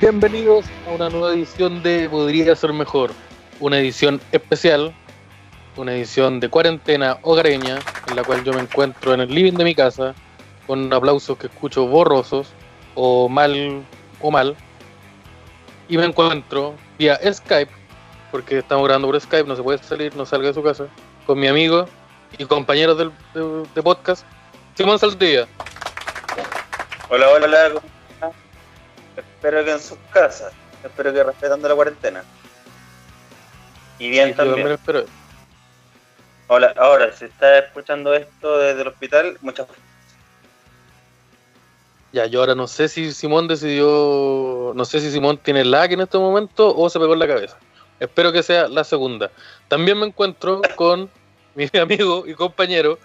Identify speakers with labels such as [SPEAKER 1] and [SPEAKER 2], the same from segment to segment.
[SPEAKER 1] Bienvenidos a una nueva edición de Podría ser mejor, una edición especial, una edición de cuarentena hogareña, en la cual yo me encuentro en el living de mi casa, con aplausos que escucho borrosos, o mal, o mal, y me encuentro vía Skype, porque estamos grabando por Skype, no se puede salir, no salga de su casa, con mi amigo y compañero del, de, de podcast, Simón Saldivia.
[SPEAKER 2] Hola, hola, hola. Espero que en sus casas. Espero que respetando la cuarentena. Y bien
[SPEAKER 1] Sí, también espero.
[SPEAKER 2] Hola, ahora, si estás escuchando esto desde el hospital, muchas
[SPEAKER 1] Ya, yo ahora no sé si Simón decidió, no sé si Simón tiene lag en este momento o se pegó en la cabeza. Espero que sea la segunda. También me encuentro con mi amigo y compañero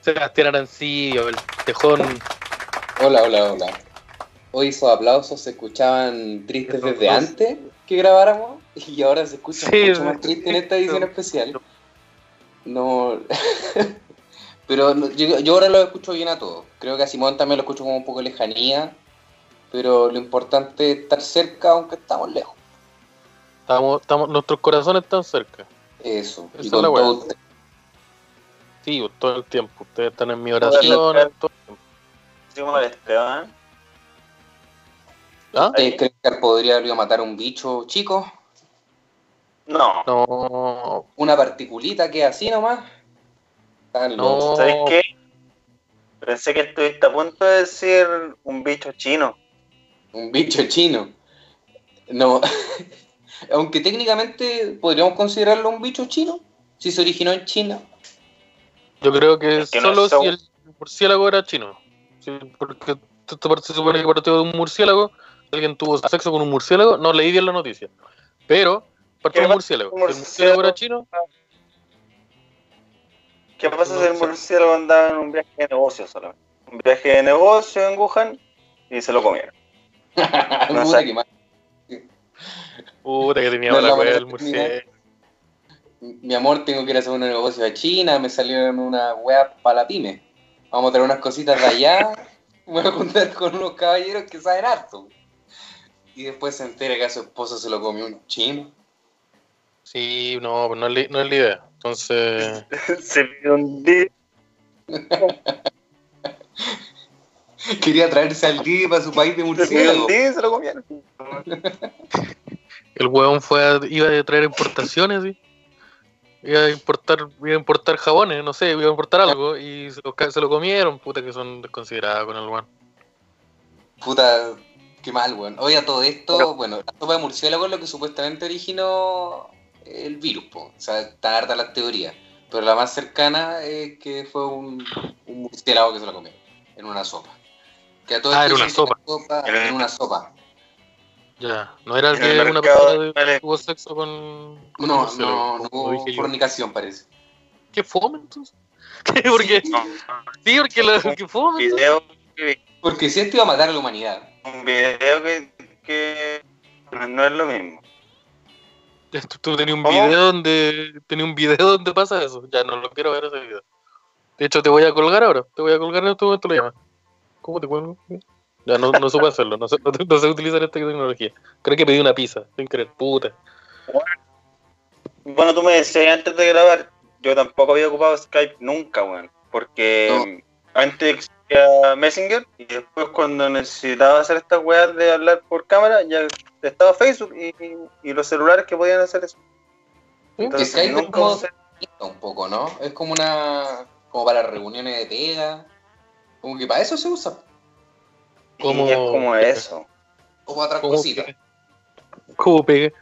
[SPEAKER 1] Sebastián Arancillo, el tejón.
[SPEAKER 3] Hola, hola, hola. Hoy esos aplausos se escuchaban tristes desde antes que grabáramos y ahora se escuchan
[SPEAKER 1] Sí,
[SPEAKER 3] mucho más tristes en esta edición especial. No. pero no- yo, yo ahora lo escucho bien a todos. Creo que a Simón también lo escucho con un poco de lejanía. Pero lo importante es estar cerca aunque estamos lejos.
[SPEAKER 1] Estamos, estamos, nuestros corazones están cerca.
[SPEAKER 3] Eso.
[SPEAKER 1] Esa
[SPEAKER 3] y
[SPEAKER 1] es la
[SPEAKER 3] todo usted.
[SPEAKER 1] Sí, pues, todo el tiempo. Ustedes están en mi oración. todo el tiempo.
[SPEAKER 2] Esteban.
[SPEAKER 1] ¿Ah?
[SPEAKER 3] ¿Ustedes creen que podría haber ido a matar a un bicho chico?
[SPEAKER 2] No.
[SPEAKER 1] No,
[SPEAKER 3] Una particulita que así nomás. Están
[SPEAKER 1] No.
[SPEAKER 3] locos.
[SPEAKER 2] ¿Sabes qué? Pensé que estuviste a punto de decir un bicho chino.
[SPEAKER 3] Un bicho chino. No. Aunque técnicamente podríamos considerarlo un bicho chino. Si se originó en China.
[SPEAKER 1] yo creo que
[SPEAKER 2] Es que no
[SPEAKER 1] solo si el murciélago era chino. Sí, porque esto parte- se supone que partió de un murciélago. Alguien tuvo sexo con un murciélago. No leí bien la noticia. Pero partió de
[SPEAKER 2] ¿Qué
[SPEAKER 1] un murciélago. Si el murciélago era chino.
[SPEAKER 2] ¿Qué pasa
[SPEAKER 1] No
[SPEAKER 2] si el murciélago andaba en un viaje de negocio solamente? Un viaje de negocio en Wuhan y se lo comieron. No sé.
[SPEAKER 1] Puta que tenía
[SPEAKER 3] No es
[SPEAKER 1] la
[SPEAKER 3] la
[SPEAKER 1] wea
[SPEAKER 3] manera
[SPEAKER 1] del
[SPEAKER 3] de
[SPEAKER 1] murciélago.
[SPEAKER 3] Mi amor, tengo que ir a hacer un negocio a China. Me salieron una web para la pyme. Vamos a traer unas cositas de allá. Voy a juntar con unos caballeros que saben harto. Y después se entera que a su esposo se lo comió un chino.
[SPEAKER 1] Sí, no, pues no es, no es la idea. Entonces,
[SPEAKER 2] se pidió un día.
[SPEAKER 3] Quería traerse al Didi para su país de
[SPEAKER 2] Se un
[SPEAKER 3] murciélago.
[SPEAKER 2] día y se lo comieron.
[SPEAKER 1] el huevón fue a- iba a traer importaciones, ¿sí? Iba a importar, iba a importar jabones, no sé, iba a importar algo y se lo, se lo comieron, puta que son desconsiderados con el weón.
[SPEAKER 3] Puta, qué mal, weón. Oye, a todo esto, bueno, la sopa de murciélago es lo que supuestamente originó el virus, po. O sea, están hartas las teorías. Pero la más cercana es que fue un, un murciélago que se lo comió en una sopa. Que a todo
[SPEAKER 1] Ah,
[SPEAKER 3] esto
[SPEAKER 1] era una sopa.
[SPEAKER 3] la En una sopa.
[SPEAKER 1] Ya, no era el
[SPEAKER 2] En el
[SPEAKER 1] que una persona de- tuvo sexo con,
[SPEAKER 3] No, no, no hubo fornicación, parece.
[SPEAKER 1] ¿Qué fome entonces? ¿Qué? Porque,
[SPEAKER 2] No,
[SPEAKER 1] sí, porque la, ¿qué fome?
[SPEAKER 2] video que,
[SPEAKER 3] Porque si esto iba a matar a la humanidad.
[SPEAKER 2] un video que, que no es lo mismo.
[SPEAKER 1] Ya, Tú, tú tenías un
[SPEAKER 2] ¿Cómo?
[SPEAKER 1] video donde tenía un video donde pasa eso. Ya no lo quiero ver ese video. De hecho, te voy a colgar ahora. Te voy a colgar en este momento lo llamas. ¿Cómo te cuelgo? Ya no, no supe hacerlo. No sé, no, no sé utilizar esta tecnología. Creo que pedí una pizza. Sin querer. Puta.
[SPEAKER 2] Bueno, tú me decías antes de grabar, yo tampoco había ocupado Skype nunca, weón. Porque antes existía Messenger y después cuando necesitaba hacer estas weas de hablar por cámara, ya estaba Facebook y, y los celulares que podían hacer eso. Entonces
[SPEAKER 3] Skype es
[SPEAKER 2] nunca
[SPEAKER 3] como-
[SPEAKER 2] usé-
[SPEAKER 3] Un poco, ¿no? Es como una. como para reuniones de pega. Como que para eso se usa.
[SPEAKER 1] ¿Cómo-
[SPEAKER 2] y es como eso.
[SPEAKER 3] O para otras
[SPEAKER 1] ¿Cómo
[SPEAKER 3] cositas.
[SPEAKER 1] pegué? ¿Cómo pegué?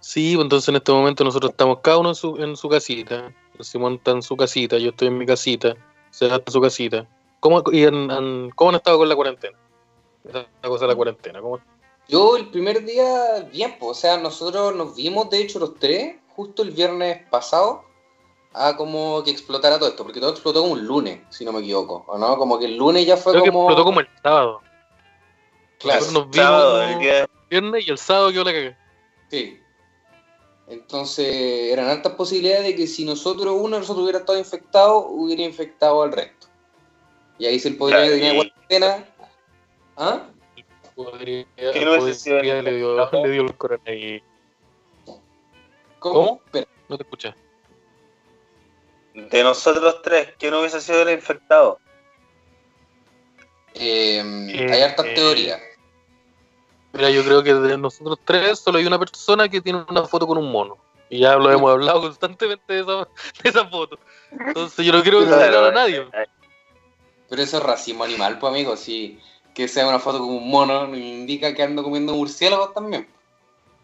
[SPEAKER 1] Sí, pues entonces en este momento nosotros estamos cada uno en su, en su casita. Simón está en su casita, yo estoy en mi casita, está en su casita. ¿Cómo, y en- en- ¿cómo han estado con la cuarentena? La cosa de la cuarentena. ¿Cómo?
[SPEAKER 3] Yo el primer día, bien, pues, o sea, nosotros nos vimos, de hecho, los tres, justo el viernes pasado, a como que explotara todo esto, porque todo explotó como un lunes, si no me equivoco, ¿o no? Como que el lunes ya fue
[SPEAKER 1] Creo que
[SPEAKER 3] como...
[SPEAKER 1] explotó como el sábado.
[SPEAKER 3] Claro,
[SPEAKER 1] Nosotros nos vimos
[SPEAKER 2] Sábado, el
[SPEAKER 1] el viernes y el sábado quedó la cagué.
[SPEAKER 3] sí. Entonces eran altas posibilidades de que si nosotros, uno de nosotros hubiera estado infectado, hubiera infectado al resto. Y ahí se podría
[SPEAKER 2] Claro,
[SPEAKER 3] tener
[SPEAKER 2] y-
[SPEAKER 3] cuarentena. ¿Ah?
[SPEAKER 1] Podría,
[SPEAKER 2] ¿Qué no hubiese sido
[SPEAKER 1] podría- le, dio, le dio el coronavirus. ¿Cómo? No te escuché.
[SPEAKER 2] De nosotros tres, ¿quién hubiese sido el infectado?
[SPEAKER 3] eh,
[SPEAKER 1] Eh,
[SPEAKER 3] hay hartas
[SPEAKER 1] eh,
[SPEAKER 3] teorías.
[SPEAKER 1] Mira, yo creo que de nosotros tres solo hay una persona que tiene una foto con un mono. Y ya lo hemos hablado constantemente de esa, de esa foto. Entonces yo no quiero exagerar a nadie.
[SPEAKER 2] eh,
[SPEAKER 3] Pero eso es racismo animal, pues amigo. Si que sea una foto con un mono, indica que ando comiendo murciélagos también.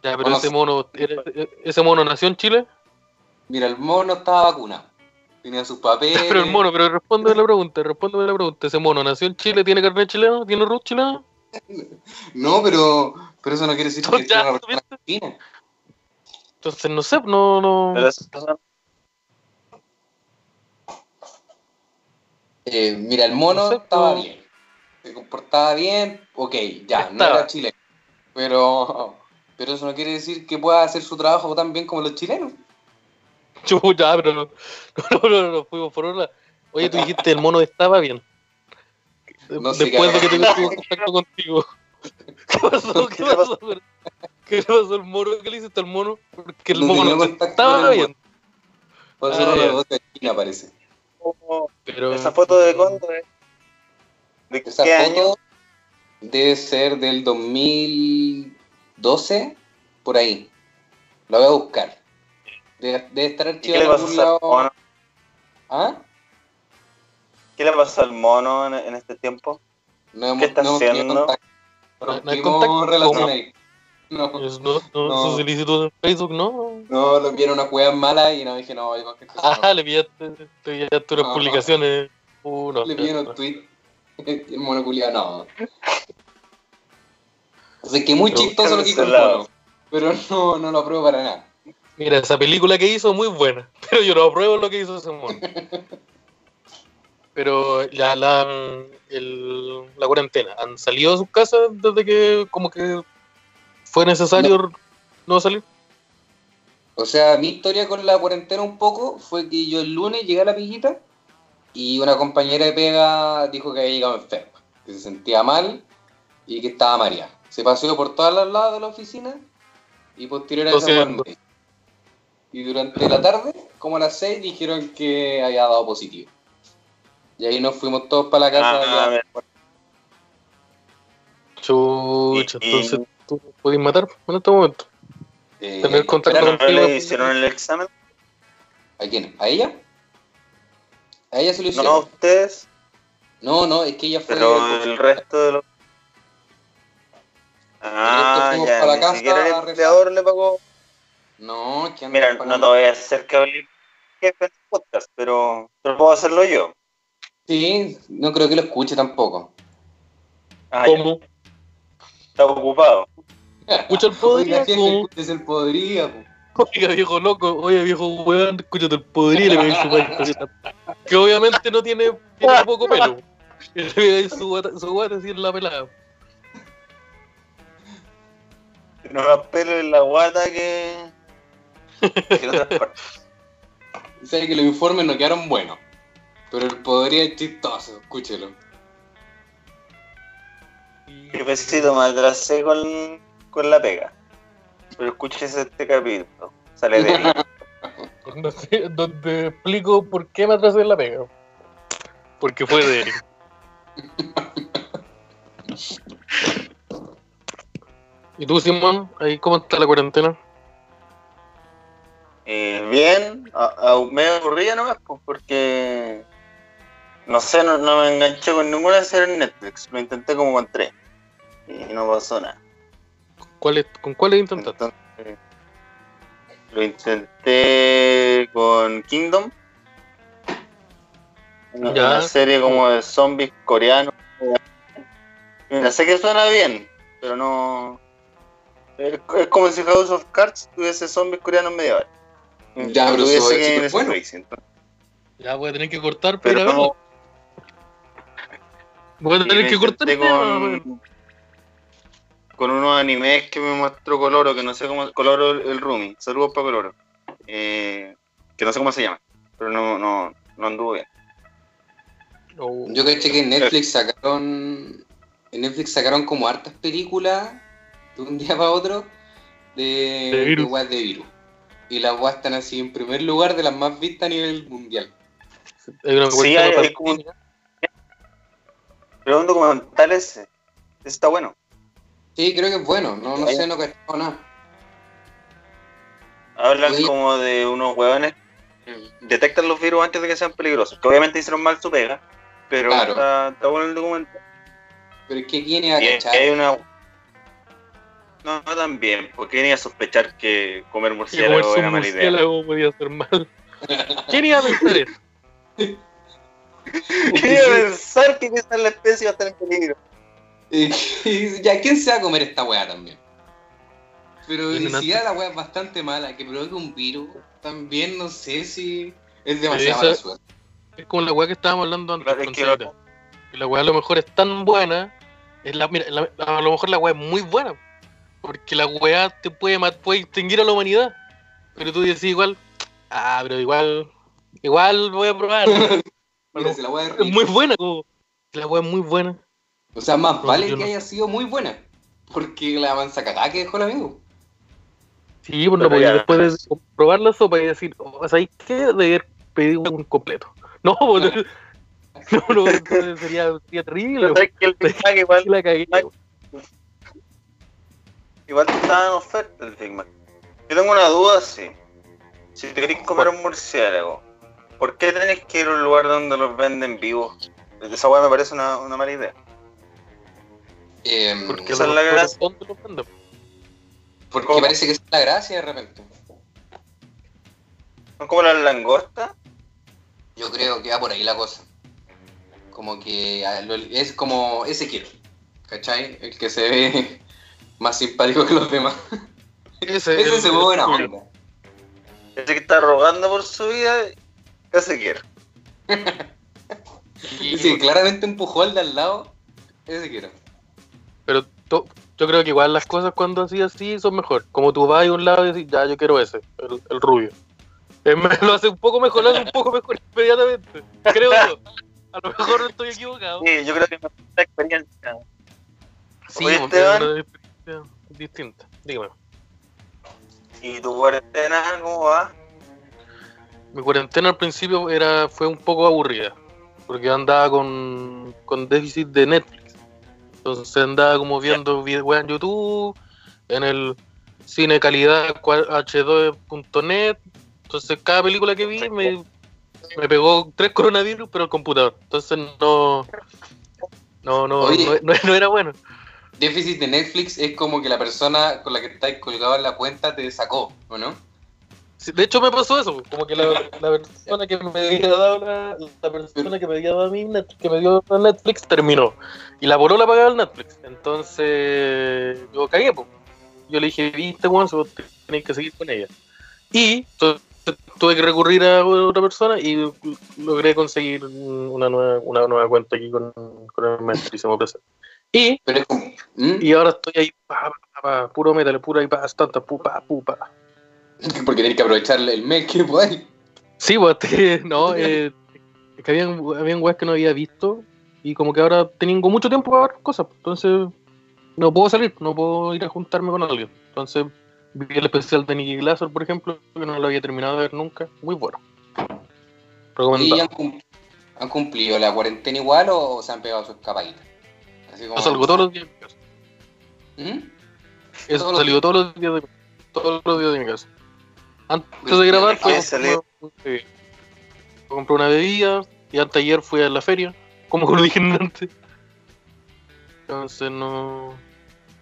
[SPEAKER 1] Ya, pero
[SPEAKER 3] Bueno,
[SPEAKER 1] ese mono, era- ese mono nació en Chile.
[SPEAKER 3] Mira, el mono estaba vacunado. Tenía sus papeles.
[SPEAKER 1] Pero el mono, pero responde la pregunta, responde la pregunta. ¿Ese mono nació en Chile? ¿Tiene carnet chileno? ¿Tiene root chileno?
[SPEAKER 3] No, pero, pero eso no quiere decir que
[SPEAKER 1] Ya,
[SPEAKER 3] sea una persona china.
[SPEAKER 1] Entonces no sé, no, no.
[SPEAKER 3] Eh, mira, el mono
[SPEAKER 1] No sé,
[SPEAKER 3] estaba
[SPEAKER 1] pero-
[SPEAKER 3] bien. Se comportaba bien, ok, ya, no era chileno. Pero, pero eso no quiere decir que pueda hacer su trabajo tan bien como los chilenos.
[SPEAKER 1] Chuta, pero no, no, no, no, fuimos por una. Oye, tú dijiste el mono estaba bien.
[SPEAKER 3] No sé
[SPEAKER 1] Después
[SPEAKER 3] qué
[SPEAKER 1] de que tuve contacto contigo. ¿Qué pasó? ¿Qué
[SPEAKER 2] ¿Qué le
[SPEAKER 1] pasó? ¿Qué pasó al mono? ¿Qué le hiciste al mono? Porque el
[SPEAKER 3] No tenía
[SPEAKER 1] mono
[SPEAKER 3] contacto con
[SPEAKER 1] estaba
[SPEAKER 3] el
[SPEAKER 1] bien.
[SPEAKER 3] Por eso
[SPEAKER 1] Ah,
[SPEAKER 3] no
[SPEAKER 1] ya.
[SPEAKER 3] lo de China, parece.
[SPEAKER 1] Pero,
[SPEAKER 2] Esa foto de cuándo es? ¿De
[SPEAKER 3] Esa
[SPEAKER 2] qué
[SPEAKER 3] foto
[SPEAKER 2] año?
[SPEAKER 3] debe ser del 2012, por ahí. La voy a buscar. Debe, debe estar
[SPEAKER 2] ¿Y qué
[SPEAKER 3] archivada
[SPEAKER 2] le
[SPEAKER 3] en
[SPEAKER 2] pasó
[SPEAKER 3] algún
[SPEAKER 2] al
[SPEAKER 3] lado. ¿Ah?
[SPEAKER 2] ¿Qué le pasó al mono en, en este tiempo?
[SPEAKER 3] No hemos,
[SPEAKER 2] ¿Qué está
[SPEAKER 3] no
[SPEAKER 2] haciendo?
[SPEAKER 1] No- no hay contacto,
[SPEAKER 3] relación
[SPEAKER 1] ¿cómo?
[SPEAKER 3] ahí. No,
[SPEAKER 1] es- no, no,
[SPEAKER 3] No.
[SPEAKER 1] su solicitud en Facebook, no.
[SPEAKER 3] no, lo vieron una juega mala y no dije, no, igual que esto
[SPEAKER 1] Ah, le pillaste, pillaste unas
[SPEAKER 3] No.
[SPEAKER 1] publicaciones. Uh, no,
[SPEAKER 3] Le pidieron un tweet. El mono culiao, no. O sea, que muy
[SPEAKER 1] Pero
[SPEAKER 3] chistoso lo que hizo el mono. Pero no, no lo apruebo para nada.
[SPEAKER 1] Mira, esa película que hizo muy buena, pero yo no apruebo lo que hizo ese mono. Pero ya la, el- la cuarentena, ¿han salido de sus casas desde que como que fue necesario no, salir?
[SPEAKER 3] O sea, mi historia con la cuarentena un poco fue que yo el lunes llegué a la pillita y una compañera de pega dijo que había llegado enferma, que se sentía mal y que estaba mareada. Se paseó por todos los lados de la oficina y posterior a eso. Y durante la tarde, como a las 6, dijeron que había dado positivo. Y ahí nos fuimos todos para la casa.
[SPEAKER 2] Ah, acuerdo.
[SPEAKER 1] Chucha,
[SPEAKER 2] Y- y-
[SPEAKER 1] entonces tú podés matar en este momento.
[SPEAKER 3] Eh,
[SPEAKER 1] tener contacto
[SPEAKER 3] espera,
[SPEAKER 2] ¿No le hicieron el examen?
[SPEAKER 3] ¿A quién? ¿A ella? A ella se lo
[SPEAKER 2] No,
[SPEAKER 3] hicieron.
[SPEAKER 2] a ustedes,
[SPEAKER 3] No, no, es que ella fue.
[SPEAKER 2] pero el resto de los... Ah, ya,
[SPEAKER 3] para la
[SPEAKER 2] ni
[SPEAKER 3] casa
[SPEAKER 2] siquiera el empleador le pagó.
[SPEAKER 3] No, que
[SPEAKER 2] Mira, no te voy a hacer que hable jefe en el podcast, pero, pero puedo hacerlo yo.
[SPEAKER 3] Sí, no creo que lo escuche tampoco.
[SPEAKER 2] Ah,
[SPEAKER 1] ¿Cómo?
[SPEAKER 2] está ocupado.
[SPEAKER 1] Escucha el podría,
[SPEAKER 3] Oiga, el podría. po.
[SPEAKER 1] Oiga, viejo loco, oye, viejo weón, escúchate el podría y le pegáis su guata. Que obviamente no tiene, tiene poco pelo. Y le pegáis su guata, su guata así en la pelada.
[SPEAKER 2] No más pelo en la guata que... que en otras partes.
[SPEAKER 3] Sabe que los informes no quedaron buenos. Pero el podría es chistoso, escúchelo.
[SPEAKER 2] Jefecito, me atrasé con, con la pega. Pero escuches este capítulo. Sale de ahí.
[SPEAKER 1] Donde, donde explico por qué me atrasé en la pega. Porque fue de él. ¿Y tú, Simón? ¿Ahí cómo está la cuarentena?
[SPEAKER 2] Eh, bien, a, a, medio aburrida nomás, pues, porque no sé, no, no me enganché con ninguna serie en Netflix. Lo intenté como con tres y no pasó nada.
[SPEAKER 1] ¿Cuál ¿Con cuáles intentaste?
[SPEAKER 2] Entonces, lo intenté con Kingdom, una,
[SPEAKER 1] Ya.
[SPEAKER 2] una serie como de zombies coreanos. Mira, sé que suena bien, pero no. Es, es como si House of Cards tuviese zombies coreanos medievales.
[SPEAKER 3] Ya, pero
[SPEAKER 2] Tuviese
[SPEAKER 3] eso es
[SPEAKER 2] que
[SPEAKER 3] bueno.
[SPEAKER 2] Entonces.
[SPEAKER 1] Ya voy a tener que cortar
[SPEAKER 2] Pero
[SPEAKER 1] verlo. Voy a tener que cortar el
[SPEAKER 2] con, con unos animes que me mostró Coloro, que no sé cómo. Coloro el, Rumi. Saludos para Coloro. Eh, que no sé cómo se llama, pero no, no, no anduvo bien.
[SPEAKER 1] Oh,
[SPEAKER 3] Yo caché que en Netflix sacaron. En Netflix sacaron como hartas películas de un día para otro de,
[SPEAKER 1] De virus.
[SPEAKER 3] de virus. Y las weas están así en primer lugar de las más vistas a nivel mundial.
[SPEAKER 1] hay una
[SPEAKER 2] Sí, hay- hay como-. Pero un documental ese. Ese está bueno.
[SPEAKER 3] Sí, creo que es bueno. No, no sé, no caché nada.
[SPEAKER 2] Hablan
[SPEAKER 3] Oye.
[SPEAKER 2] como de unos hueones que detectan los virus antes de que sean peligrosos. Que obviamente hicieron mal su pega, pero
[SPEAKER 3] Claro.
[SPEAKER 2] está, está bueno el documental.
[SPEAKER 3] Pero es que quién iba a cachar.
[SPEAKER 2] hay una. No, no también, porque venía a sospechar que comer murciélago era mala idea.
[SPEAKER 1] murciélago podía ser mal. ¿Quién iba a pensar eso?
[SPEAKER 2] Quería pensar que esa la especie va a estar en peligro.
[SPEAKER 3] Y ya, ¿quién se va a comer esta weá también? Pero si ya la weá es bastante mala, que provoque un virus, también no sé si es
[SPEAKER 1] esa-
[SPEAKER 3] mala suerte.
[SPEAKER 1] Es como la weá que estábamos hablando antes.
[SPEAKER 2] Claro, es
[SPEAKER 1] con
[SPEAKER 2] que
[SPEAKER 1] la weá a lo mejor es tan buena. Es la, mira, la- a lo mejor la weá es muy buena. Porque la weá te puede, mat- puede extinguir a la humanidad. Pero tú decís igual. Ah, pero igual. Igual voy a probar.
[SPEAKER 3] Mira, si la weá es
[SPEAKER 1] muy buena, como. La weá es muy buena.
[SPEAKER 3] O sea, más
[SPEAKER 1] No,
[SPEAKER 3] vale que
[SPEAKER 1] no.
[SPEAKER 3] haya sido muy buena. Porque la mansa cagada que dejó el amigo.
[SPEAKER 1] Sí, pues no
[SPEAKER 2] Pero
[SPEAKER 1] podía
[SPEAKER 2] ya.
[SPEAKER 1] después de probar la sopa y decir, oh, ¿sabes qué? De haber pedido un completo. No, pues, no, no, entonces sería, sería terrible.
[SPEAKER 2] Pero sabes que el Big Mac igual,
[SPEAKER 1] la cagué.
[SPEAKER 2] igual estaba en oferta el Big Mac. Yo tengo una duda, sí. Si te querés comer un murciélago, ¿por qué tenés que ir a un lugar donde los venden vivos? Esa weá me parece una, una mala idea.
[SPEAKER 3] Eh,
[SPEAKER 1] Porque
[SPEAKER 2] Esa es la gracia.
[SPEAKER 1] ¿dónde lo venden?
[SPEAKER 3] porque
[SPEAKER 2] ¿cómo?
[SPEAKER 3] parece que es la gracia de repente.
[SPEAKER 2] Son como las langostas.
[SPEAKER 3] Yo creo que va por ahí la cosa. Como que es como ese quiero. ¿Cachai? El que se ve más simpático que los demás.
[SPEAKER 1] Ese,
[SPEAKER 3] Ese
[SPEAKER 1] el-
[SPEAKER 3] se ve buena onda.
[SPEAKER 2] Ese que está rogando por su vida, ¿qué se quiere?
[SPEAKER 1] y-
[SPEAKER 3] Sí, claramente empujó al de al lado. Ese quiero.
[SPEAKER 1] Pero to- yo creo que igual las cosas cuando así así son mejor. Como tú vas a un lado y dices, ya, yo quiero ese, el, el rubio. Me lo hace un poco mejor, lo hace un poco mejor inmediatamente. Creo yo. A lo mejor no estoy equivocado.
[SPEAKER 2] Sí, yo creo que es una experiencia.
[SPEAKER 1] Sí,
[SPEAKER 2] Oye, Esteban.
[SPEAKER 1] una experiencia distinta. Dígame.
[SPEAKER 2] ¿Y tu cuarentena cómo va?
[SPEAKER 1] Mi cuarentena al principio era fue un poco aburrida. Porque andaba con, con déficit de Netflix. Entonces andaba como viendo videos en YouTube, en el cine calidad cua- h2.net. Entonces cada película que vi me, me pegó tres coronavirus, pero el computador. Entonces no. No, no,
[SPEAKER 3] Oye.
[SPEAKER 1] no, no- no era bueno.
[SPEAKER 3] Déficit de Netflix es como que la persona con la que estáis colgado en la cuenta te sacó, ¿o no?
[SPEAKER 1] De hecho me pasó eso, como que la, la persona que me había dado la, la persona que me había dado a mí que me dio la Netflix terminó. Y la la pagaba el Netflix. Entonces yo cagué, pues. Yo le dije, viste, Juan, vos tenés que seguir con ella. Y tu- tuve que recurrir a otra persona y logré conseguir una nueva, una nueva cuenta aquí con, con el maestrísimo presente. Y,
[SPEAKER 3] Pero. ¿Mm?
[SPEAKER 1] y ahora estoy ahí, pa, pa, pa, puro metal, pura y pa, tanta, pu, pa, pu, pa.
[SPEAKER 3] Porque tenéis que aprovechar el mes que podáis.
[SPEAKER 1] Sí, pues, no, eh, es que habían, habían weas que no había visto y como que ahora tengo mucho tiempo para ver cosas, pues, entonces no puedo salir, no puedo ir a juntarme con alguien. Entonces vi el especial de Nicky Glaser, por ejemplo, que no lo había terminado de ver nunca, muy bueno.
[SPEAKER 3] ¿Y
[SPEAKER 1] Recomendado.
[SPEAKER 3] han, cum- han cumplido la cuarentena igual o se han pegado sus escapadita? Así como.
[SPEAKER 1] Yo salgo todos los días de mi casa.
[SPEAKER 3] ¿Mm?
[SPEAKER 1] He
[SPEAKER 3] Todos los
[SPEAKER 1] salido todos los días de, todos los días de mi casa. Antes de grabar
[SPEAKER 3] ¿qué
[SPEAKER 1] fui a comprar- compré una bebida y antes ayer fui a la feria, como lo dije antes. Entonces no...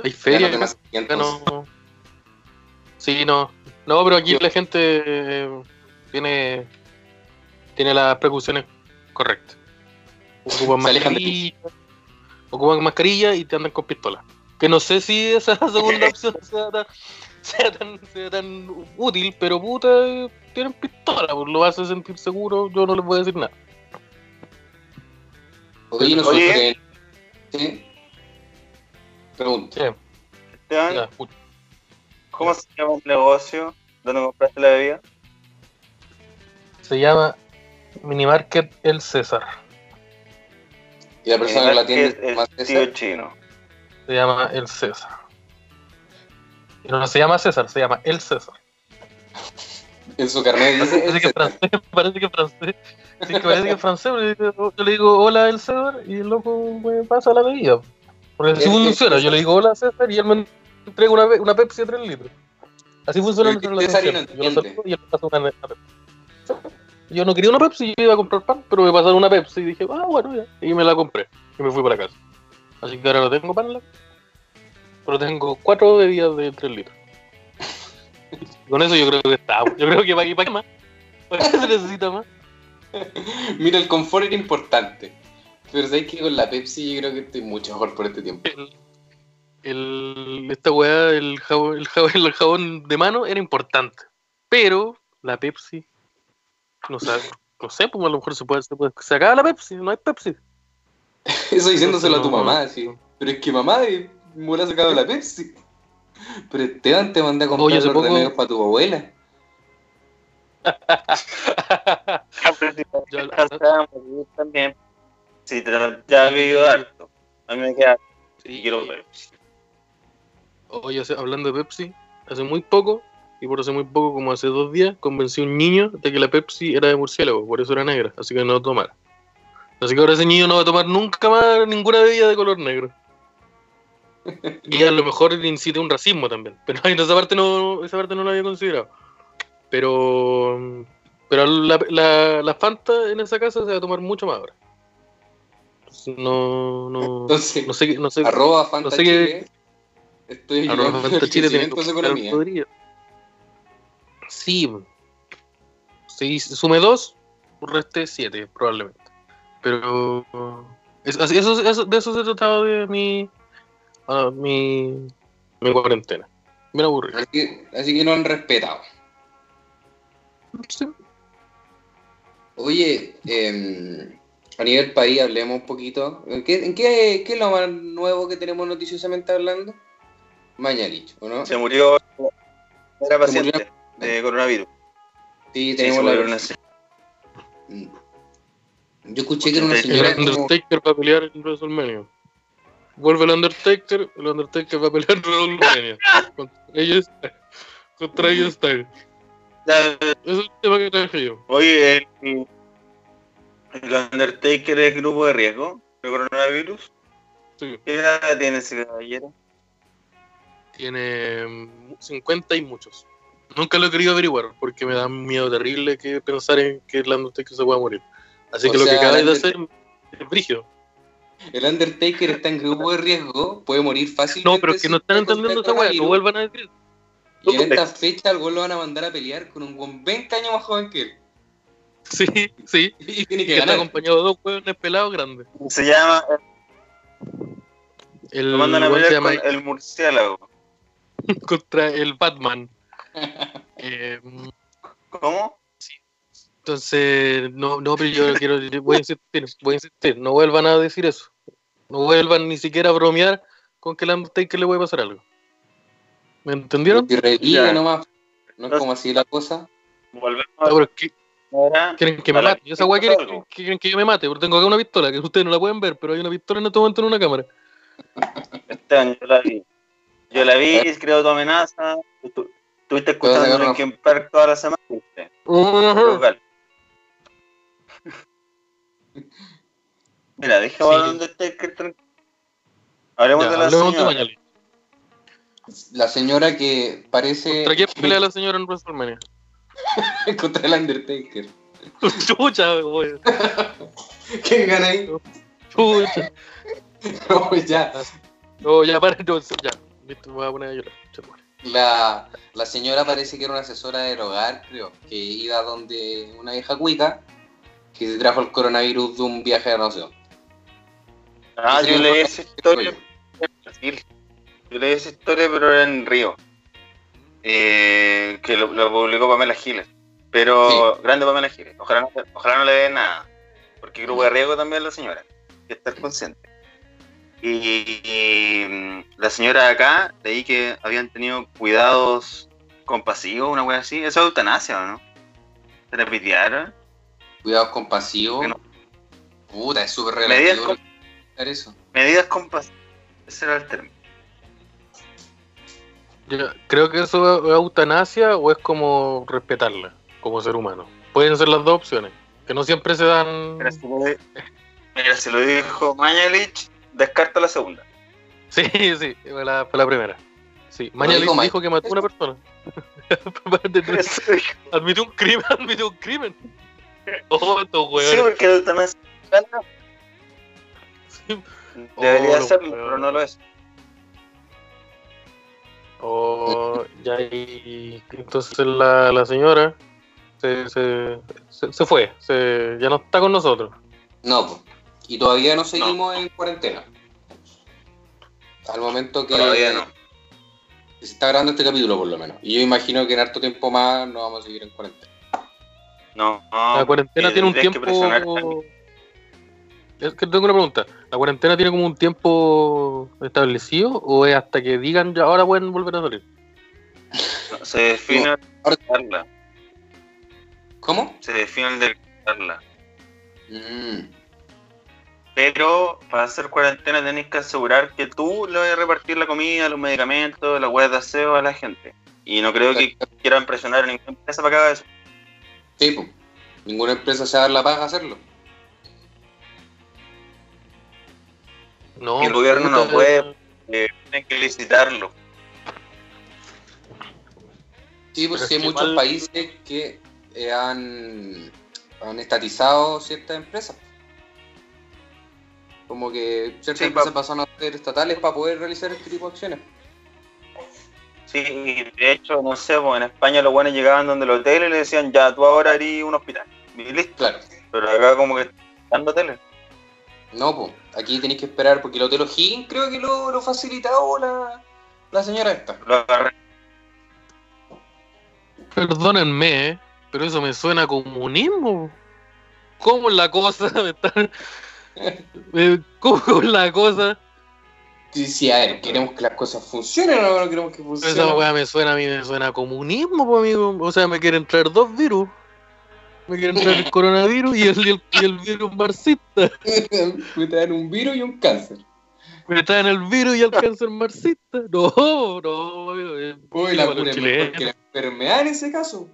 [SPEAKER 1] Hay feria
[SPEAKER 3] no
[SPEAKER 1] acá, acá no... Sí, no. No, pero aquí la gente eh, tiene, tiene las precauciones correctas. Ocupan mascarilla, ocupan mascarilla y te andan con pistola. Que no sé si esa segunda opción sea sea tan, sea tan útil, pero puta, tienen pistola, pues lo hace sentir seguro, yo no les voy a decir nada.
[SPEAKER 3] Oye, nosotros
[SPEAKER 2] Oye.
[SPEAKER 3] en- ¿Sí? Pregunta.
[SPEAKER 1] Sí.
[SPEAKER 2] Esteban,
[SPEAKER 1] Ya.
[SPEAKER 2] ¿cómo se llama el negocio donde compraste la bebida?
[SPEAKER 1] Se llama Minimarket El César.
[SPEAKER 3] Y la persona que la atiende
[SPEAKER 2] el
[SPEAKER 3] más
[SPEAKER 2] tío
[SPEAKER 3] César.
[SPEAKER 2] chino.
[SPEAKER 1] Se llama El César. Y no se llama César, se llama El César.
[SPEAKER 3] En su carnet dice.
[SPEAKER 1] Parece que francés, parece que es francés. Sí, que parece que es francés, pero yo yo le digo hola El César y el loco me pasa la bebida. Porque así funciona, yo le digo hola César y él me entrega una, Pepsi de 3 litros. Así funciona relación.
[SPEAKER 3] César no
[SPEAKER 1] Yo lo saludo y él me pasa una, una Pepsi. Yo no quería una Pepsi, yo iba a comprar pan, pero me pasaron una Pepsi y dije, ah, bueno, ya. Y me la compré y me fui para casa. Así que ahora no tengo pan, en la- pero tengo cuatro bebidas de 3 litros. Con eso yo creo que está. Yo creo que para qué, para qué más. ¿Para qué se necesita más?
[SPEAKER 3] Mira, el confort era importante. Pero sabes que con la Pepsi yo creo que estoy mucho mejor por este tiempo.
[SPEAKER 1] El, el- esta weá, el jabón, el, jabón, el jabón de mano era importante. Pero la Pepsi, no sé, no sé, pues a lo mejor se puede, se puede. Se acaba la Pepsi, no hay Pepsi.
[SPEAKER 3] Eso diciéndoselo a tu mamá, así. Pero es que mamá eh, me hubiera sacado la Pepsi. Pero Esteban te mandé a comprar
[SPEAKER 1] Oye, hace
[SPEAKER 3] los
[SPEAKER 1] poco-
[SPEAKER 3] remedios para tu abuela.
[SPEAKER 2] Yo también. Sí, te lo- ya vivido harto. A mí me queda. Y quiero ver.
[SPEAKER 1] Oye, hace- hablando de Pepsi, hace muy poco, y por hace muy poco, como hace dos días, convencí a un niño de que la Pepsi era de murciélago, por eso era negra, así que no lo tomara. Así que ahora ese niño no va a tomar nunca más ninguna bebida de color negro. Y a lo mejor incite un racismo también. Pero esa parte no, esa parte no la había considerado. Pero pero la, la, la Fanta en esa casa se va a tomar mucho más ahora. No, no,
[SPEAKER 3] Entonces,
[SPEAKER 1] no sé, no sé,
[SPEAKER 3] arroba Fanta
[SPEAKER 1] no sé
[SPEAKER 3] Chile. Estoy
[SPEAKER 1] Arroba Fanta Chile tiene que
[SPEAKER 3] economía.
[SPEAKER 1] Sí. Si sume 2, reste 7, probablemente. Pero. eso, eso- de eso se trataba de mi. Ah, mi. mi cuarentena. Me aburrí.
[SPEAKER 3] Así que, así que no han respetado.
[SPEAKER 1] Sí.
[SPEAKER 3] Oye, eh, a nivel país hablemos un poquito. ¿En qué, en qué, qué es lo más nuevo que tenemos noticiosamente hablando? Mañalich, ¿o no?
[SPEAKER 2] Se murió. Era
[SPEAKER 3] murió-
[SPEAKER 2] paciente de coronavirus.
[SPEAKER 3] Sí,
[SPEAKER 2] Sí,
[SPEAKER 3] tenemos
[SPEAKER 2] se
[SPEAKER 3] la...
[SPEAKER 2] se-
[SPEAKER 3] Mm. Yo escuché que era una señora como...
[SPEAKER 1] Undertaker a pelear en WrestleMania. Vuelve el Undertaker, el Undertaker va a pelear WrestleMania. contra ellos. Contra ellos Styles. Ese es el tema que traje yo.
[SPEAKER 2] Oye, el, el Undertaker es grupo de riesgo de coronavirus.
[SPEAKER 1] Sí.
[SPEAKER 2] ¿Qué edad tiene ese caballero?
[SPEAKER 1] Tiene mm, 50 y muchos. Nunca lo he querido averiguar porque me da miedo terrible que pensar en que el Undertaker se pueda morir. Así
[SPEAKER 3] O
[SPEAKER 1] que lo que acabáis de hacer es brígido.
[SPEAKER 3] El Undertaker está en grupo de riesgo, puede morir fácilmente.
[SPEAKER 1] No, pero es que no están entendiendo esa weá, no vuelvan a decir.
[SPEAKER 3] Y en esta fecha al güey lo van a mandar a pelear con un güey 20 años más joven que él.
[SPEAKER 1] Sí, sí.
[SPEAKER 3] Y tiene
[SPEAKER 1] Y
[SPEAKER 3] que
[SPEAKER 1] que está acompañado de dos hueones pelados grandes.
[SPEAKER 2] Se llama.
[SPEAKER 1] El
[SPEAKER 2] Lo mandan a pelear
[SPEAKER 1] llama
[SPEAKER 2] con el murciélago.
[SPEAKER 1] contra el Batman. Eh,
[SPEAKER 2] ¿Cómo?
[SPEAKER 1] entonces, no, no, pero yo quiero, voy a insistir, voy a insistir, no vuelvan a decir eso. No vuelvan ni siquiera a bromear con que al Undertaker le puede pasar algo. ¿Me entendieron?
[SPEAKER 3] Y revive nomás. No es como así la cosa.
[SPEAKER 2] Volvemos
[SPEAKER 1] Ah, que
[SPEAKER 2] ahora.
[SPEAKER 1] quieren que me mate. Yo esa weá quieren,
[SPEAKER 2] algo.
[SPEAKER 1] que, quieren que yo me mate, porque tengo acá una pistola, que ustedes no la pueden ver, pero hay una pistola en este momento en una cámara.
[SPEAKER 2] Esteban, yo la vi. Yo la vi, creo tu amenaza. Tú- Estuviste escuchando
[SPEAKER 3] agarrar.
[SPEAKER 2] Linkin Park toda la semana.
[SPEAKER 1] Ujú.
[SPEAKER 2] Mira, deja
[SPEAKER 1] Sí.
[SPEAKER 2] hablar de Undertaker tranquilo. Hablemos
[SPEAKER 1] Ya,
[SPEAKER 2] de la
[SPEAKER 1] de
[SPEAKER 2] señora.
[SPEAKER 3] La señora que parece.
[SPEAKER 1] ¿Contra quién pelea la señora en WrestleMania?
[SPEAKER 3] contra el Undertaker.
[SPEAKER 1] Chucha, weón.
[SPEAKER 3] ¿Quién gana ahí?
[SPEAKER 1] Chucha.
[SPEAKER 3] No, ya.
[SPEAKER 1] No, ya para, no, ya. Listo, me voy a poner a llorar.
[SPEAKER 3] La, la señora parece que era una asesora del hogar, creo, que iba donde una vieja cuica que se trajo el coronavirus de un viaje a no sé dónde.
[SPEAKER 2] Ah,
[SPEAKER 3] Sí,
[SPEAKER 2] yo
[SPEAKER 3] sí,
[SPEAKER 2] leí
[SPEAKER 3] sí.
[SPEAKER 2] esa historia en Brasil. Yo leí esa historia, pero era en Río. Eh, que lo, lo publicó Pamela Giles. Pero, grande Pamela Giles. Ojalá no, ojalá no le dé nada. Porque grupo de riesgo también la señora. Hay que estar consciente. Y, y, mm, la señora de acá, ahí que habían tenido cuidados compasivos, una wea así. Eso es eutanasia, ¿o no? ¿Se le pitearon?
[SPEAKER 3] Cuidados compasivos.
[SPEAKER 2] No.
[SPEAKER 3] Puta, es súper relativo. Eso.
[SPEAKER 2] Medidas compasivas. Ese era el término.
[SPEAKER 1] Yo creo que eso es eutanasia o es como respetarla como ser humano. Pueden ser las dos opciones, que no siempre se dan.
[SPEAKER 2] Mira, si lo, mira, si lo dijo Mañalich, descarta la segunda.
[SPEAKER 1] Sí, sí, fue la, fue la primera. Sí, Mañalich
[SPEAKER 3] dijo
[SPEAKER 1] que mató a una persona. Admitió un crimen, admitió un crimen. Oh, estos
[SPEAKER 2] Sí, porque la eutanasia
[SPEAKER 1] Sí.
[SPEAKER 2] debería
[SPEAKER 1] Oh,
[SPEAKER 2] serlo, pero no lo es.
[SPEAKER 1] Oh, ya y entonces la, la señora se, se, se, se fue, se, ya no está con nosotros.
[SPEAKER 3] No. Y todavía no seguimos en cuarentena. Al momento que
[SPEAKER 2] Todavía no.
[SPEAKER 3] se está grabando este capítulo, por lo menos. Y yo imagino que en harto tiempo más no vamos a seguir en cuarentena.
[SPEAKER 2] No, no.
[SPEAKER 1] La cuarentena tiene un tiempo. Es que tengo una pregunta. ¿La cuarentena tiene como un tiempo establecido o es hasta que digan ya ahora pueden volver a salir?
[SPEAKER 2] No, Se define al
[SPEAKER 3] ahora-
[SPEAKER 2] decretarla.
[SPEAKER 3] ¿Cómo?
[SPEAKER 2] Se define al decretarla.
[SPEAKER 3] Mm.
[SPEAKER 2] Pero para hacer cuarentena tenés que asegurar que tú le vas a repartir la comida, los medicamentos, la web de aseo a la gente. Y no creo que quieran presionar a ninguna empresa para que haga eso.
[SPEAKER 3] Sí, pues. Ninguna empresa se va a dar la paga a hacerlo.
[SPEAKER 1] No,
[SPEAKER 2] El gobierno no puede. Eh, tienen que licitarlo.
[SPEAKER 3] Sí, pues hay muchos países que eh, han, han estatizado ciertas empresas. Como que ciertas
[SPEAKER 2] Sí,
[SPEAKER 3] empresas
[SPEAKER 2] pa-
[SPEAKER 3] pasaron a ser estatales para poder realizar este tipo de acciones.
[SPEAKER 2] Sí, de hecho, no sé, pues en España los buenos llegaban donde los hoteles y le decían, ya, tú ahora harías un hospital. Y listo.
[SPEAKER 3] Claro.
[SPEAKER 2] Pero acá como que están dando hoteles.
[SPEAKER 3] No, pues, aquí tenéis que esperar porque el Hotel O'Higgins creo que lo, lo facilitado la, la señora esta.
[SPEAKER 2] Lo agarré.
[SPEAKER 1] Perdónenme, ¿eh? pero eso me suena a comunismo. ¿Cómo es la cosa? ¿Cómo es la cosa?
[SPEAKER 3] Sí, sí, a ver, queremos que las cosas funcionen o no queremos que funcionen.
[SPEAKER 1] Esa weá me suena a mí, me suena a comunismo, pues, amigo. O sea, me quieren traer dos virus. Me quieren traer el coronavirus y el, y el, y el virus marxista.
[SPEAKER 3] Me traen un virus y un cáncer.
[SPEAKER 1] Me traen el virus y el cáncer marxista. No, no, eh,
[SPEAKER 3] Uy, la cura es mejor que la enfermedad en ese caso.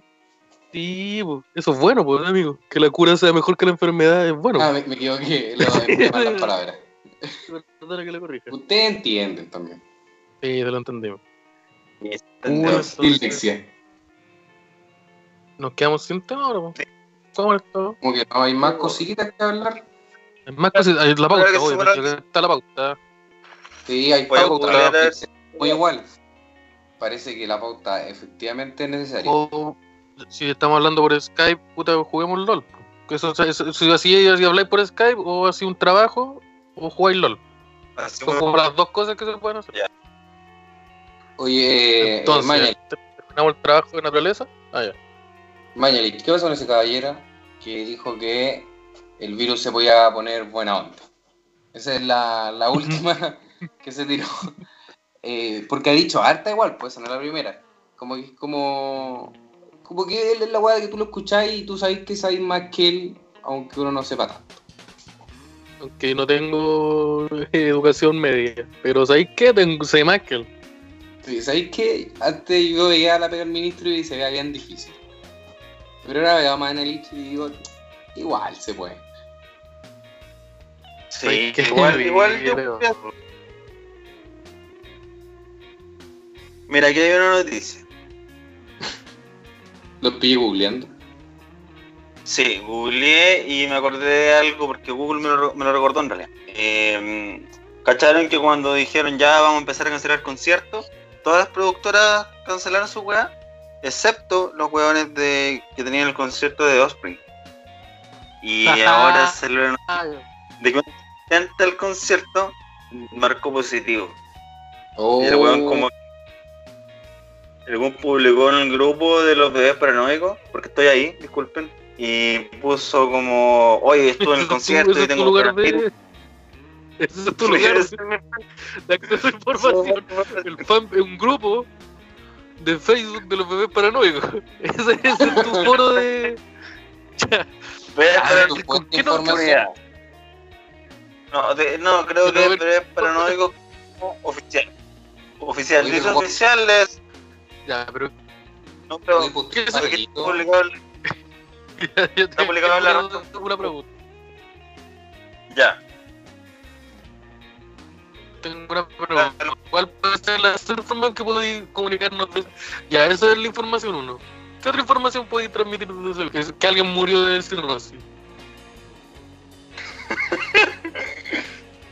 [SPEAKER 1] Sí, eso es bueno, pues, amigo. Que la cura sea mejor que la enfermedad es bueno.
[SPEAKER 3] Ah, me, me equivoqué, lo las palabras. Ustedes entienden también.
[SPEAKER 1] Sí, te lo entendimos.
[SPEAKER 3] Dislexia.
[SPEAKER 1] Nos quedamos sin tema ahora, pues. ¿Cómo
[SPEAKER 3] Como que no hay más cositas que hablar.
[SPEAKER 1] Es más cositas. hay La pauta, obviamente. Está la pauta.
[SPEAKER 3] Sí, hay
[SPEAKER 2] Voy
[SPEAKER 3] pauta.
[SPEAKER 2] si-
[SPEAKER 3] Muy igual. Parece que la pauta efectivamente es necesaria.
[SPEAKER 1] O si estamos hablando por Skype, puta, juguemos LOL. Que Eso, eso- si así, así habláis por Skype, o así un trabajo, o jugáis LOL.
[SPEAKER 2] así
[SPEAKER 1] Son como las dos cosas que se pueden hacer.
[SPEAKER 3] Oye, eh,
[SPEAKER 1] Entonces, terminamos el trabajo de naturaleza. Ah, ya.
[SPEAKER 3] Mañalich, ¿qué pasó con ese caballero que dijo que el virus se podía poner buena onda? Esa es la, la última que se tiró. Eh, porque ha dicho harta igual, pues esa no es la primera. Como que como. Como que él es la weá que tú lo escuchás y tú sabes que sabes más que él, aunque uno no sepa tanto.
[SPEAKER 1] Aunque no tengo eh, educación media. Pero ¿sabéis qué? Tengo, sé más que él.
[SPEAKER 3] Sí, ¿Sabéis que antes yo veía a la pega del ministro y se veía bien difícil? Pero ahora veo a Mañalich y digo, igual se puede.
[SPEAKER 2] Sí,
[SPEAKER 1] que-
[SPEAKER 2] igual, igual yo
[SPEAKER 1] creo.
[SPEAKER 2] Mira, aquí hay una noticia.
[SPEAKER 3] Los pillé googleando.
[SPEAKER 2] Sí, googleé y me acordé de algo porque Google me lo, me lo recordó en realidad. Eh, ¿Cacharon que cuando dijeron ya vamos a empezar a cancelar conciertos? Todas las productoras cancelaron su weá, excepto los weones de, que tenían el concierto de Offspring. Y ahora salieron de que un asistente al concierto marcó positivo.
[SPEAKER 3] Oh,
[SPEAKER 2] Y el weón como el weón publicó en el grupo de los bebés paranoicos, porque estoy ahí, disculpen, y puso como, oye, estuve en el concierto y tengo
[SPEAKER 1] lugar
[SPEAKER 2] coronavirus".
[SPEAKER 1] de. Ese es tu lugar de acceso a información. El fan un grupo de Facebook de los bebés paranoicos. Ese, ese es tu foro de. Ya.
[SPEAKER 3] Ah,
[SPEAKER 1] ¿con qué no.
[SPEAKER 2] No, de- no, creo que
[SPEAKER 1] ver-
[SPEAKER 2] bebés paranoicos como oficial. Oficial.
[SPEAKER 3] Oye,
[SPEAKER 2] Dice oficial es.
[SPEAKER 1] Ya, pero.
[SPEAKER 2] No, pero.
[SPEAKER 3] Oye,
[SPEAKER 1] ¿qué es
[SPEAKER 2] ¿por qué está publicado en la
[SPEAKER 1] una pregunta.
[SPEAKER 2] Ya.
[SPEAKER 1] Tengo una pregunta. ¿Cuál puede ser la información que podéis comunicarnos? de- Ya, esa es la información uno. ¿Qué otra información podéis transmitir desde eso? Que, que alguien murió de cirrosis.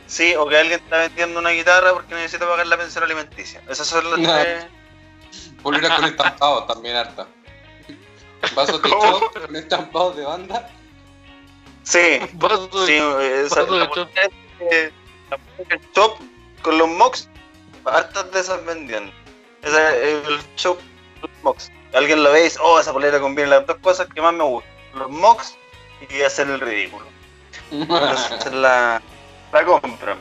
[SPEAKER 2] Sí, o que alguien está vendiendo una guitarra porque necesita pagar la pensión alimenticia. Esas son las
[SPEAKER 3] No.
[SPEAKER 2] tres.
[SPEAKER 3] Polera con estampados también harta. Vasos de shop con estampados de banda.
[SPEAKER 2] Sí,
[SPEAKER 1] Vaso de-
[SPEAKER 2] sí,
[SPEAKER 1] Vaso de
[SPEAKER 2] de- del shop con los mocks, hartas de esas vendiendo. Ese es el con los mocks. Alguien lo ve y dice, oh, esa polera conviene las dos cosas que más me gustan. Los mocks y hacer el ridículo. Esa es la, la compra.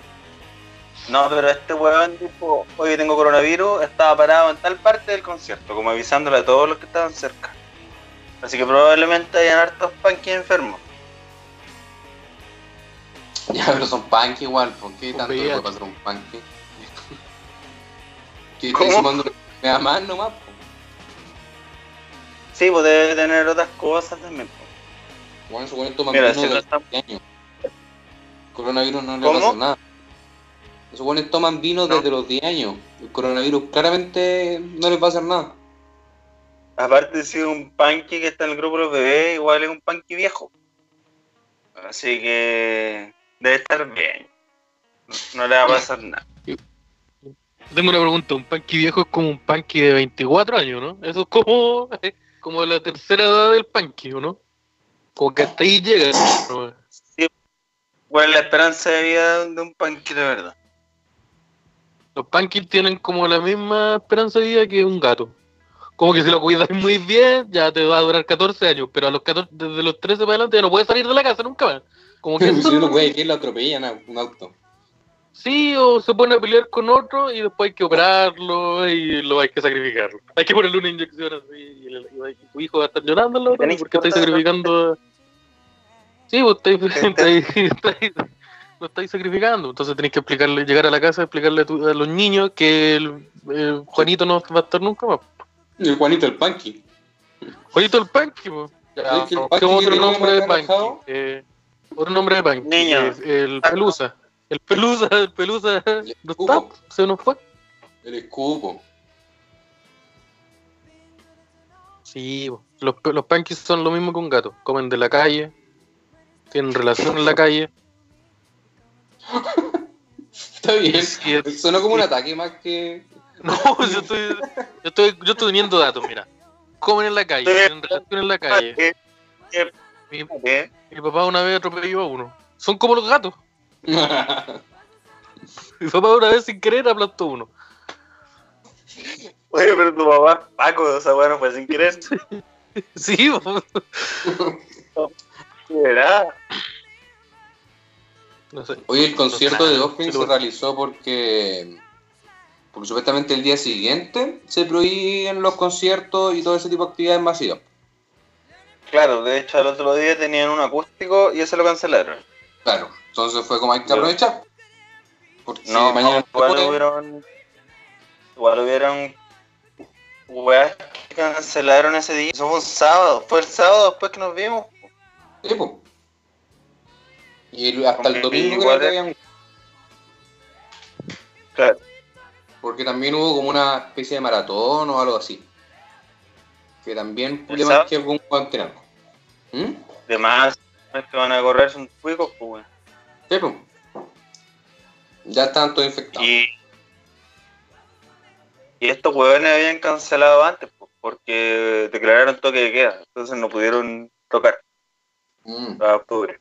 [SPEAKER 2] No, pero este weón dijo, oye tengo coronavirus, estaba parado en tal parte del concierto, como avisándole a todos los que estaban cerca. Así que probablemente hayan hartos punky enfermos.
[SPEAKER 3] Ya, pero son punk igual, ¿por qué tanto le puede pasar un punk? Que
[SPEAKER 2] ¿Cómo?
[SPEAKER 3] estoy sumando me da más nomás. po.
[SPEAKER 2] Sí, pues debe tener otras cosas también. po.
[SPEAKER 3] Bueno, esos buenos toman
[SPEAKER 2] Mira,
[SPEAKER 3] vino
[SPEAKER 2] si no
[SPEAKER 3] los
[SPEAKER 2] está-
[SPEAKER 3] 10 años. Coronavirus no le pasa nada. Esos buenos toman vino
[SPEAKER 2] No.
[SPEAKER 3] desde los 10 años. El coronavirus claramente no les va a hacer nada.
[SPEAKER 2] Aparte si un punky que está en el grupo de los bebés, igual es un punky viejo. Así que debe estar bien. No, le va a pasar nada.
[SPEAKER 1] Tengo una pregunta. Un punky viejo es como un punky de 24 años, ¿no? Eso es como, como la tercera edad del punky, ¿o no? Como que hasta ahí llega. ¿no?
[SPEAKER 2] ¿Cuál es la esperanza de vida de un punky de verdad?
[SPEAKER 1] Los punkies tienen como la misma esperanza de vida que un gato. Como que si lo cuidas muy bien, ya te va a durar 14 años, pero a los 14, desde los 13 para adelante ya no puedes salir de la casa nunca más. Como que
[SPEAKER 3] si uno puede que lo atropellan a un auto.
[SPEAKER 1] Sí, o se pone a pelear con otro y después hay que operarlo y lo hay que sacrificarlo. Hay que ponerle una inyección así y, el- y tu hijo va a estar
[SPEAKER 2] Tenés
[SPEAKER 1] porque
[SPEAKER 2] que
[SPEAKER 1] estáis sacrificando. a- Sí, vos estáis, estáis- estáis- lo estáis sacrificando. Entonces tenéis que explicarle, llegar a la casa y explicarle a, tu- a los niños que el, el Juanito no va a estar nunca más.
[SPEAKER 3] El Juanito el Punky.
[SPEAKER 1] Juanito el Punky, po. Ya,
[SPEAKER 3] Es que el Punky
[SPEAKER 1] otro nombre de. Eh, otro nombre de.
[SPEAKER 2] Niño.
[SPEAKER 1] eh, el Pelusa. El Pelusa, el Pelusa. No está,
[SPEAKER 3] Hugo.
[SPEAKER 1] se nos fue.
[SPEAKER 3] El escupo.
[SPEAKER 1] Sí, los, los punkies son lo mismo que un gato. Comen de la calle, tienen relación en la calle.
[SPEAKER 3] Está bien.
[SPEAKER 1] Sí, es-
[SPEAKER 3] Sonó como un ataque más que.
[SPEAKER 1] No, yo estoy, yo estoy, yo estoy teniendo datos, mira. Comen en la calle, tienen relación en la calle. Mi,
[SPEAKER 2] ¿Qué?
[SPEAKER 1] mi papá una vez atropelló a uno. Son como los gatos. Mi papá una vez sin querer aplastó a uno.
[SPEAKER 2] Oye, pero tu papá Paco, esa weá no fue sin querer.
[SPEAKER 1] Sí.
[SPEAKER 2] ¿Verdad?
[SPEAKER 1] no sé.
[SPEAKER 3] Oye, el concierto de
[SPEAKER 1] Sí,
[SPEAKER 3] Offspring
[SPEAKER 1] lo-
[SPEAKER 3] se realizó porque. Porque supuestamente el día siguiente se prohíben los conciertos y todo ese tipo de actividades masivas.
[SPEAKER 2] Claro, de hecho al otro día tenían un acústico y ese lo cancelaron.
[SPEAKER 3] Claro, entonces fue como hay que aprovechar. Porque si
[SPEAKER 2] No,
[SPEAKER 3] mañana no
[SPEAKER 2] igual hubieron. Igual hubieron. Weas que cancelaron ese día. Eso fue un sábado. Fue el sábado después que nos vimos.
[SPEAKER 3] Sí, po. Y el- hasta el domingo creo que habían.
[SPEAKER 2] Claro.
[SPEAKER 3] Porque también hubo como una especie de maratón o algo así. Que también
[SPEAKER 2] ¿El
[SPEAKER 3] le marqué algún contenedor. ¿Mm?
[SPEAKER 2] De más, que van a correr son cuicos, pues.
[SPEAKER 3] Sí, po. Ya estaban todos infectados.
[SPEAKER 2] Y. Y estos huevones habían cancelado antes, pues, porque declararon toque de queda. Entonces no pudieron tocar
[SPEAKER 3] Mm.
[SPEAKER 2] a octubre.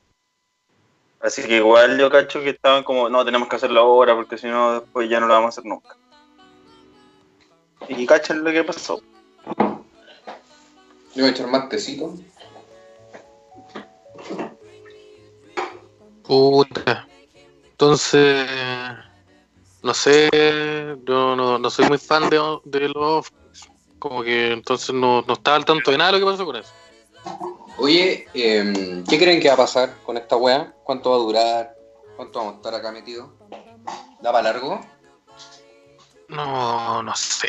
[SPEAKER 2] Así que igual yo cacho que estaban como, no, tenemos que hacerlo ahora porque si no después ya no lo vamos a hacer nunca. Y cachan lo que pasó.
[SPEAKER 3] Le voy a echar más tecito.
[SPEAKER 1] Puta. Entonces, no sé, yo no, no soy muy fan de, de los como que entonces no, no estaba al tanto de nada de lo que pasó con eso.
[SPEAKER 3] Oye, em, ¿qué creen que va a pasar con esta weá? ¿Cuánto va a durar? ¿Cuánto vamos a estar acá metidos? ¿Da para largo?
[SPEAKER 1] No, no sé.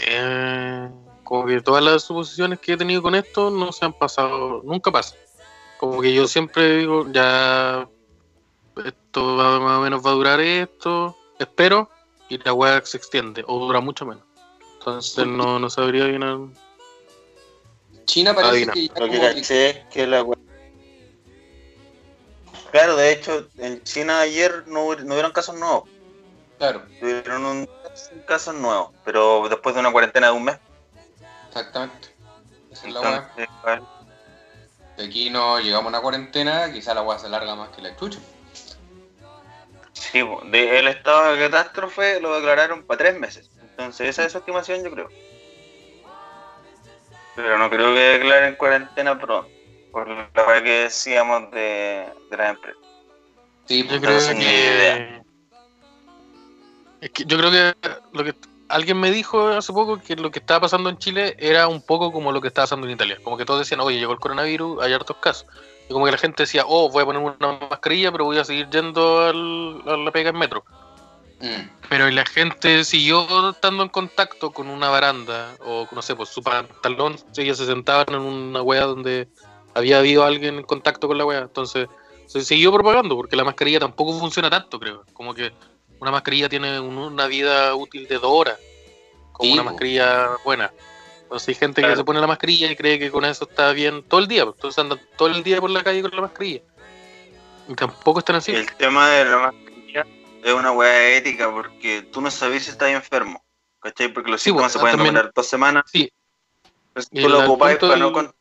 [SPEAKER 1] Como que todas las suposiciones que he tenido con esto no se han pasado, nunca pasa. Como que yo siempre digo, ya esto va- más o menos va a durar esto, espero, y la weá se extiende, o dura mucho menos. Entonces no, no sabría bien. al-
[SPEAKER 3] China parece que ya
[SPEAKER 2] Lo que
[SPEAKER 3] como que-
[SPEAKER 2] caché es que la Claro, de hecho, en China ayer no, no hubieron casos nuevos.
[SPEAKER 3] Claro,
[SPEAKER 2] Tuvieron un casos nuevos, pero después de una cuarentena de un mes.
[SPEAKER 3] Exactamente. Esa es la weá. De Aquí no llegamos a una cuarentena, quizá la weá se larga más que la chucha.
[SPEAKER 2] sí, de- el estado de catástrofe lo declararon para tres meses. Entonces, esa es su estimación, yo creo. Pero no creo que declaren cuarentena pronto, por la verdad que decíamos de, de las empresas.
[SPEAKER 3] Sí,
[SPEAKER 1] Yo
[SPEAKER 3] pues,
[SPEAKER 1] creo
[SPEAKER 2] Entonces, ni
[SPEAKER 1] que.
[SPEAKER 2] idea.
[SPEAKER 1] Es que yo creo que lo que alguien me dijo hace poco que lo que estaba pasando en Chile era un poco como lo que estaba pasando en Italia. Como que todos decían, oye, llegó el coronavirus, hay hartos casos. Y como que la gente decía, oh, voy a poner una mascarilla, pero voy a seguir yendo al- a la pega en metro.
[SPEAKER 3] mm,
[SPEAKER 1] Pero la gente siguió estando en contacto con una baranda, o no sé, pues su pantalón, ellos se sentaban en una wea donde había habido alguien en contacto con la wea. Entonces se siguió propagando, porque la mascarilla tampoco funciona tanto, creo. Como que una mascarilla tiene un- una vida útil de dos horas, como
[SPEAKER 3] Sí,
[SPEAKER 1] una mascarilla buena. Entonces hay gente
[SPEAKER 2] Claro.
[SPEAKER 1] que se pone la mascarilla y cree que con eso está bien todo el día, entonces andan todo el día por la calle con la mascarilla. Y tampoco están así.
[SPEAKER 2] El tema de la mascarilla es una weá ética porque tú no sabes si estás enfermo. ¿Cachai? Porque los
[SPEAKER 1] Sí,
[SPEAKER 2] síntomas
[SPEAKER 1] bueno,
[SPEAKER 2] se pueden demorar dos semanas.
[SPEAKER 1] Sí.
[SPEAKER 2] Entonces, tú lo ocupáis para no
[SPEAKER 1] del-
[SPEAKER 2] con-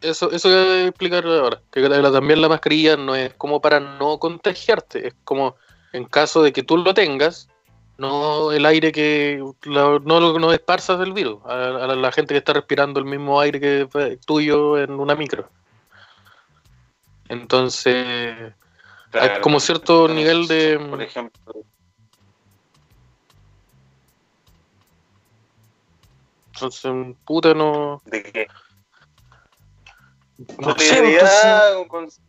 [SPEAKER 1] Eso, eso voy a explicar ahora. Que también la mascarilla no es como para no contagiarte, es como en caso de que tú lo tengas, no el aire que la- no lo no esparzas el virus a, a la, gente que está respirando el mismo aire que tuyo en una micro. Entonces, hay como cierto nivel de
[SPEAKER 2] Por ejemplo,
[SPEAKER 1] entonces puta no
[SPEAKER 2] de que
[SPEAKER 1] no
[SPEAKER 2] no
[SPEAKER 1] sé, entonces-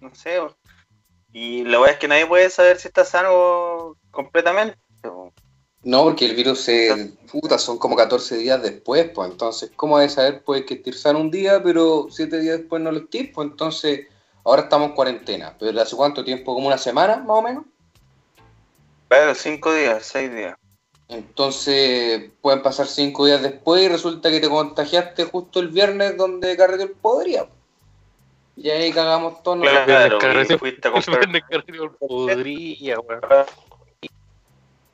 [SPEAKER 2] no sé. Y la weá es que nadie puede saber si está sano completamente.
[SPEAKER 3] No, porque el virus se. Puta, son como 14 días después, pues. Entonces, ¿cómo de saber? Puede que estés sano un día, pero 7 días después no lo estés, pues. Entonces, ahora estamos en cuarentena. ¿Pero hace cuánto tiempo? ¿Como una semana, más o menos?
[SPEAKER 2] Claro, cinco días, seis días.
[SPEAKER 3] Entonces, pueden pasar 5 días después y resulta que te contagiaste justo el viernes donde carreteó el podría. Y ahí cagamos todos.
[SPEAKER 2] Claro,
[SPEAKER 1] carreteo-
[SPEAKER 2] y fuiste a comprar,
[SPEAKER 1] el podría, weón.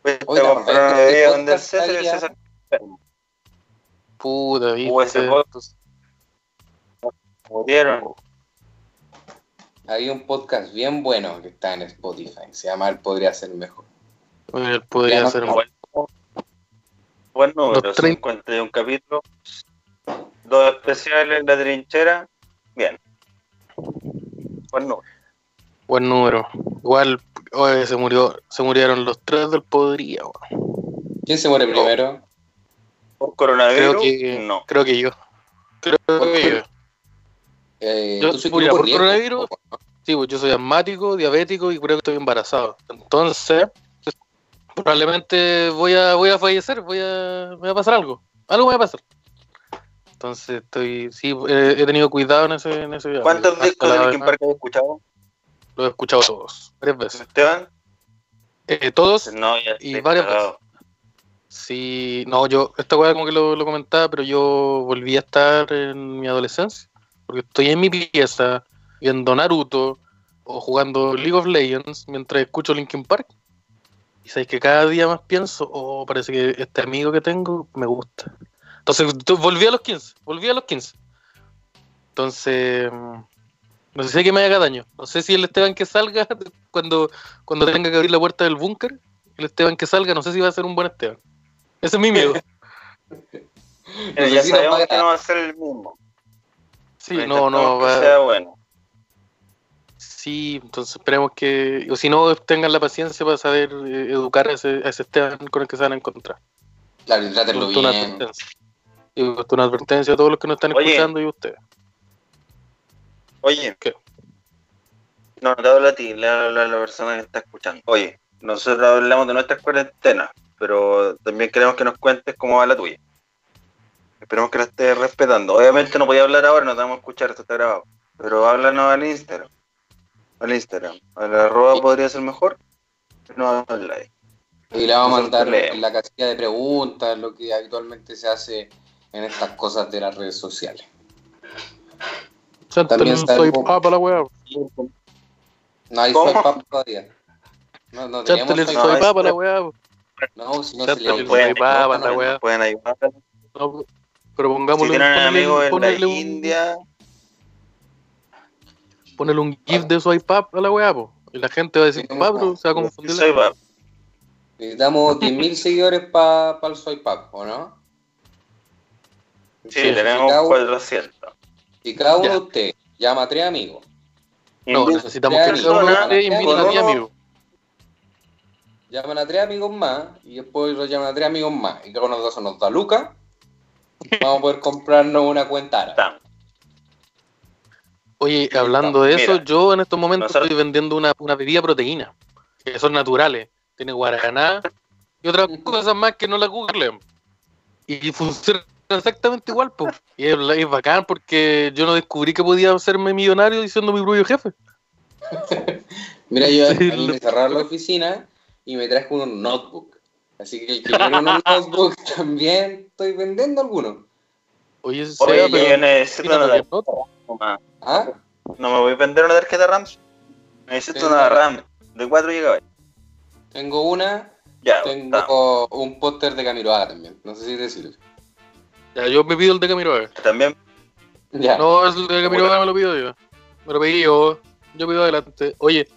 [SPEAKER 2] fuiste
[SPEAKER 3] Oiga,
[SPEAKER 2] a comprar
[SPEAKER 3] este
[SPEAKER 2] una bebida donde el César y el César.
[SPEAKER 1] Puta,
[SPEAKER 2] Hubo ese
[SPEAKER 1] viste.
[SPEAKER 2] murieron.
[SPEAKER 3] Hay un podcast bien bueno que está en Spotify. Se llama El Podría Ser Mejor.
[SPEAKER 1] Él podría
[SPEAKER 3] no-
[SPEAKER 1] ser un
[SPEAKER 2] Buen, número,
[SPEAKER 1] Los trein-
[SPEAKER 2] 51 capítulos, dos especiales, la trinchera, bien. Buen número.
[SPEAKER 1] buen número. Igual, oye, se murió, se murieron los tres del podría.
[SPEAKER 3] ¿Quién se muere
[SPEAKER 2] No.
[SPEAKER 3] primero?
[SPEAKER 2] ¿Por coronavirus?
[SPEAKER 1] Creo que,
[SPEAKER 2] No.
[SPEAKER 1] creo que yo. Creo
[SPEAKER 3] ¿Por
[SPEAKER 1] que yo.
[SPEAKER 3] Eh,
[SPEAKER 1] Yo-
[SPEAKER 3] soy
[SPEAKER 1] por
[SPEAKER 3] riesgo,
[SPEAKER 1] coronavirus. Sí, pues yo soy asmático, diabético y creo que estoy embarazado. Entonces, probablemente voy a, voy a fallecer, voy a, me va a pasar algo. Algo me va a pasar. Entonces, estoy, sí, he, he tenido cuidado en ese, en ese viaje.
[SPEAKER 2] ¿Cuántos
[SPEAKER 1] Hasta
[SPEAKER 2] discos de Linkin Park has escuchado,
[SPEAKER 1] Lo he escuchado todos, varias veces.
[SPEAKER 2] Esteban?
[SPEAKER 1] Eh, todos,
[SPEAKER 2] No, ya
[SPEAKER 1] Y varias
[SPEAKER 2] cagado.
[SPEAKER 1] sí, no, yo, esta weá como que lo, lo comentaba, pero yo volví a estar en mi adolescencia, porque estoy en mi pieza viendo Naruto o jugando League of Legends mientras escucho Linkin Park. Y sabes que cada día más pienso, oh, parece que este amigo que tengo me gusta. Entonces volví a los 15, volví a los 15. Entonces, no sé si que me haga daño. No sé si el Esteban que salga cuando, cuando tenga que abrir la puerta del búnker, el Esteban que salga, no sé si va a ser un buen Esteban. Ese es mi miedo.
[SPEAKER 2] Pero
[SPEAKER 3] No
[SPEAKER 2] ya
[SPEAKER 3] si
[SPEAKER 2] sabemos
[SPEAKER 3] va
[SPEAKER 2] que no va a ser el mismo.
[SPEAKER 1] Sí,
[SPEAKER 2] Pero
[SPEAKER 1] no, no,
[SPEAKER 2] intentamos que
[SPEAKER 1] va,
[SPEAKER 2] sea bueno.
[SPEAKER 1] Sí, entonces esperemos que, o si no, tengan la paciencia para saber eh, educar a ese, a ese Esteban con el que se van a encontrar.
[SPEAKER 3] Claro, y
[SPEAKER 1] una advertencia. Y una advertencia a todos los que nos están
[SPEAKER 2] Oye.
[SPEAKER 1] escuchando y a ustedes.
[SPEAKER 2] Oye.
[SPEAKER 1] ¿Qué?
[SPEAKER 2] No, te hablo a ti, le hablo a la persona que está escuchando. Oye, nosotros hablamos de nuestras cuarentenas, pero también queremos que nos cuentes cómo va la tuya. Esperemos que la estés respetando. Obviamente no podía hablar ahora, no te vamos a escuchar, esto está grabado. Pero háblanos al Instagram. Al Instagram. Al arroba podría ser mejor. No habla ahí.
[SPEAKER 3] Y le vamos a mandar la casilla de preguntas, lo que habitualmente se hace en estas cosas de las redes sociales.
[SPEAKER 1] Chántale
[SPEAKER 3] También el
[SPEAKER 1] soy
[SPEAKER 3] po-
[SPEAKER 1] papa la weá.
[SPEAKER 3] No hay
[SPEAKER 2] ¿Cómo?
[SPEAKER 3] soy pap todavía. No, no
[SPEAKER 1] el
[SPEAKER 3] soy
[SPEAKER 2] no,
[SPEAKER 1] papa la weá.
[SPEAKER 3] No, si no
[SPEAKER 1] Ya
[SPEAKER 3] se le
[SPEAKER 2] pueden-
[SPEAKER 1] soy papa la
[SPEAKER 3] no,
[SPEAKER 1] weá.
[SPEAKER 2] Pueden ayudar.
[SPEAKER 1] No, pero
[SPEAKER 2] Si
[SPEAKER 1] pongámosle
[SPEAKER 2] tienen
[SPEAKER 1] ponele-
[SPEAKER 2] amigos en la India,
[SPEAKER 1] Ponele un GIF de soy pap a la weá, po. Y la gente va a decir,
[SPEAKER 3] Sí,
[SPEAKER 1] pap, pero se va a confundir.
[SPEAKER 2] soy pap.
[SPEAKER 3] Necesitamos 10.000 seguidores para el soy pap, ¿o no?
[SPEAKER 2] Sí,
[SPEAKER 1] Sí,
[SPEAKER 2] tenemos
[SPEAKER 3] cada uno-
[SPEAKER 2] 400.
[SPEAKER 3] Y cada uno
[SPEAKER 1] Ya.
[SPEAKER 3] de ustedes llama a tres amigos.
[SPEAKER 1] No, necesitamos que cada uno de
[SPEAKER 2] persona,
[SPEAKER 1] ustedes invite a
[SPEAKER 2] con
[SPEAKER 1] 10
[SPEAKER 2] uno-
[SPEAKER 1] amigos.
[SPEAKER 3] Llaman a tres amigos más y después los llaman a tres amigos más. Y de esos nos da lucas. Vamos a poder comprarnos una cuenta árabe.
[SPEAKER 1] Oye, hablando de eso,
[SPEAKER 2] Mira,
[SPEAKER 1] yo en estos momentos
[SPEAKER 2] nosotros-
[SPEAKER 1] estoy vendiendo una, una bebida proteína, que son naturales. Tiene guaraná y otras cosas más que no la googleen. Y funciona exactamente igual, pues. Y es, es bacán porque yo no descubrí que podía hacerme millonario diciendo mi propio jefe.
[SPEAKER 3] Mira, yo a
[SPEAKER 1] Sí,
[SPEAKER 3] mí
[SPEAKER 1] lo-
[SPEAKER 3] me cerraron la oficina y me trajo unos notebook. Así que el que quiera unos notebook también estoy vendiendo algunos.
[SPEAKER 1] Oye,
[SPEAKER 2] Oye,
[SPEAKER 1] Seba,
[SPEAKER 2] yo necesito una tarjeta
[SPEAKER 1] no-
[SPEAKER 2] RAM.
[SPEAKER 3] ¿Ah?
[SPEAKER 2] No me voy a vender una tarjeta RAM. Necesito una. RAM de 4 GB.
[SPEAKER 3] Tengo una,
[SPEAKER 2] Ya,
[SPEAKER 3] tengo un póster de Camiroaga también. No sé si decirlo.
[SPEAKER 1] Ya, yo me pido el de Camilo Vaga.
[SPEAKER 2] también
[SPEAKER 3] Ya.
[SPEAKER 1] No, el de Camilo Vaga me lo pido yo. Me lo pedí yo. Yo pido adelante. Oye,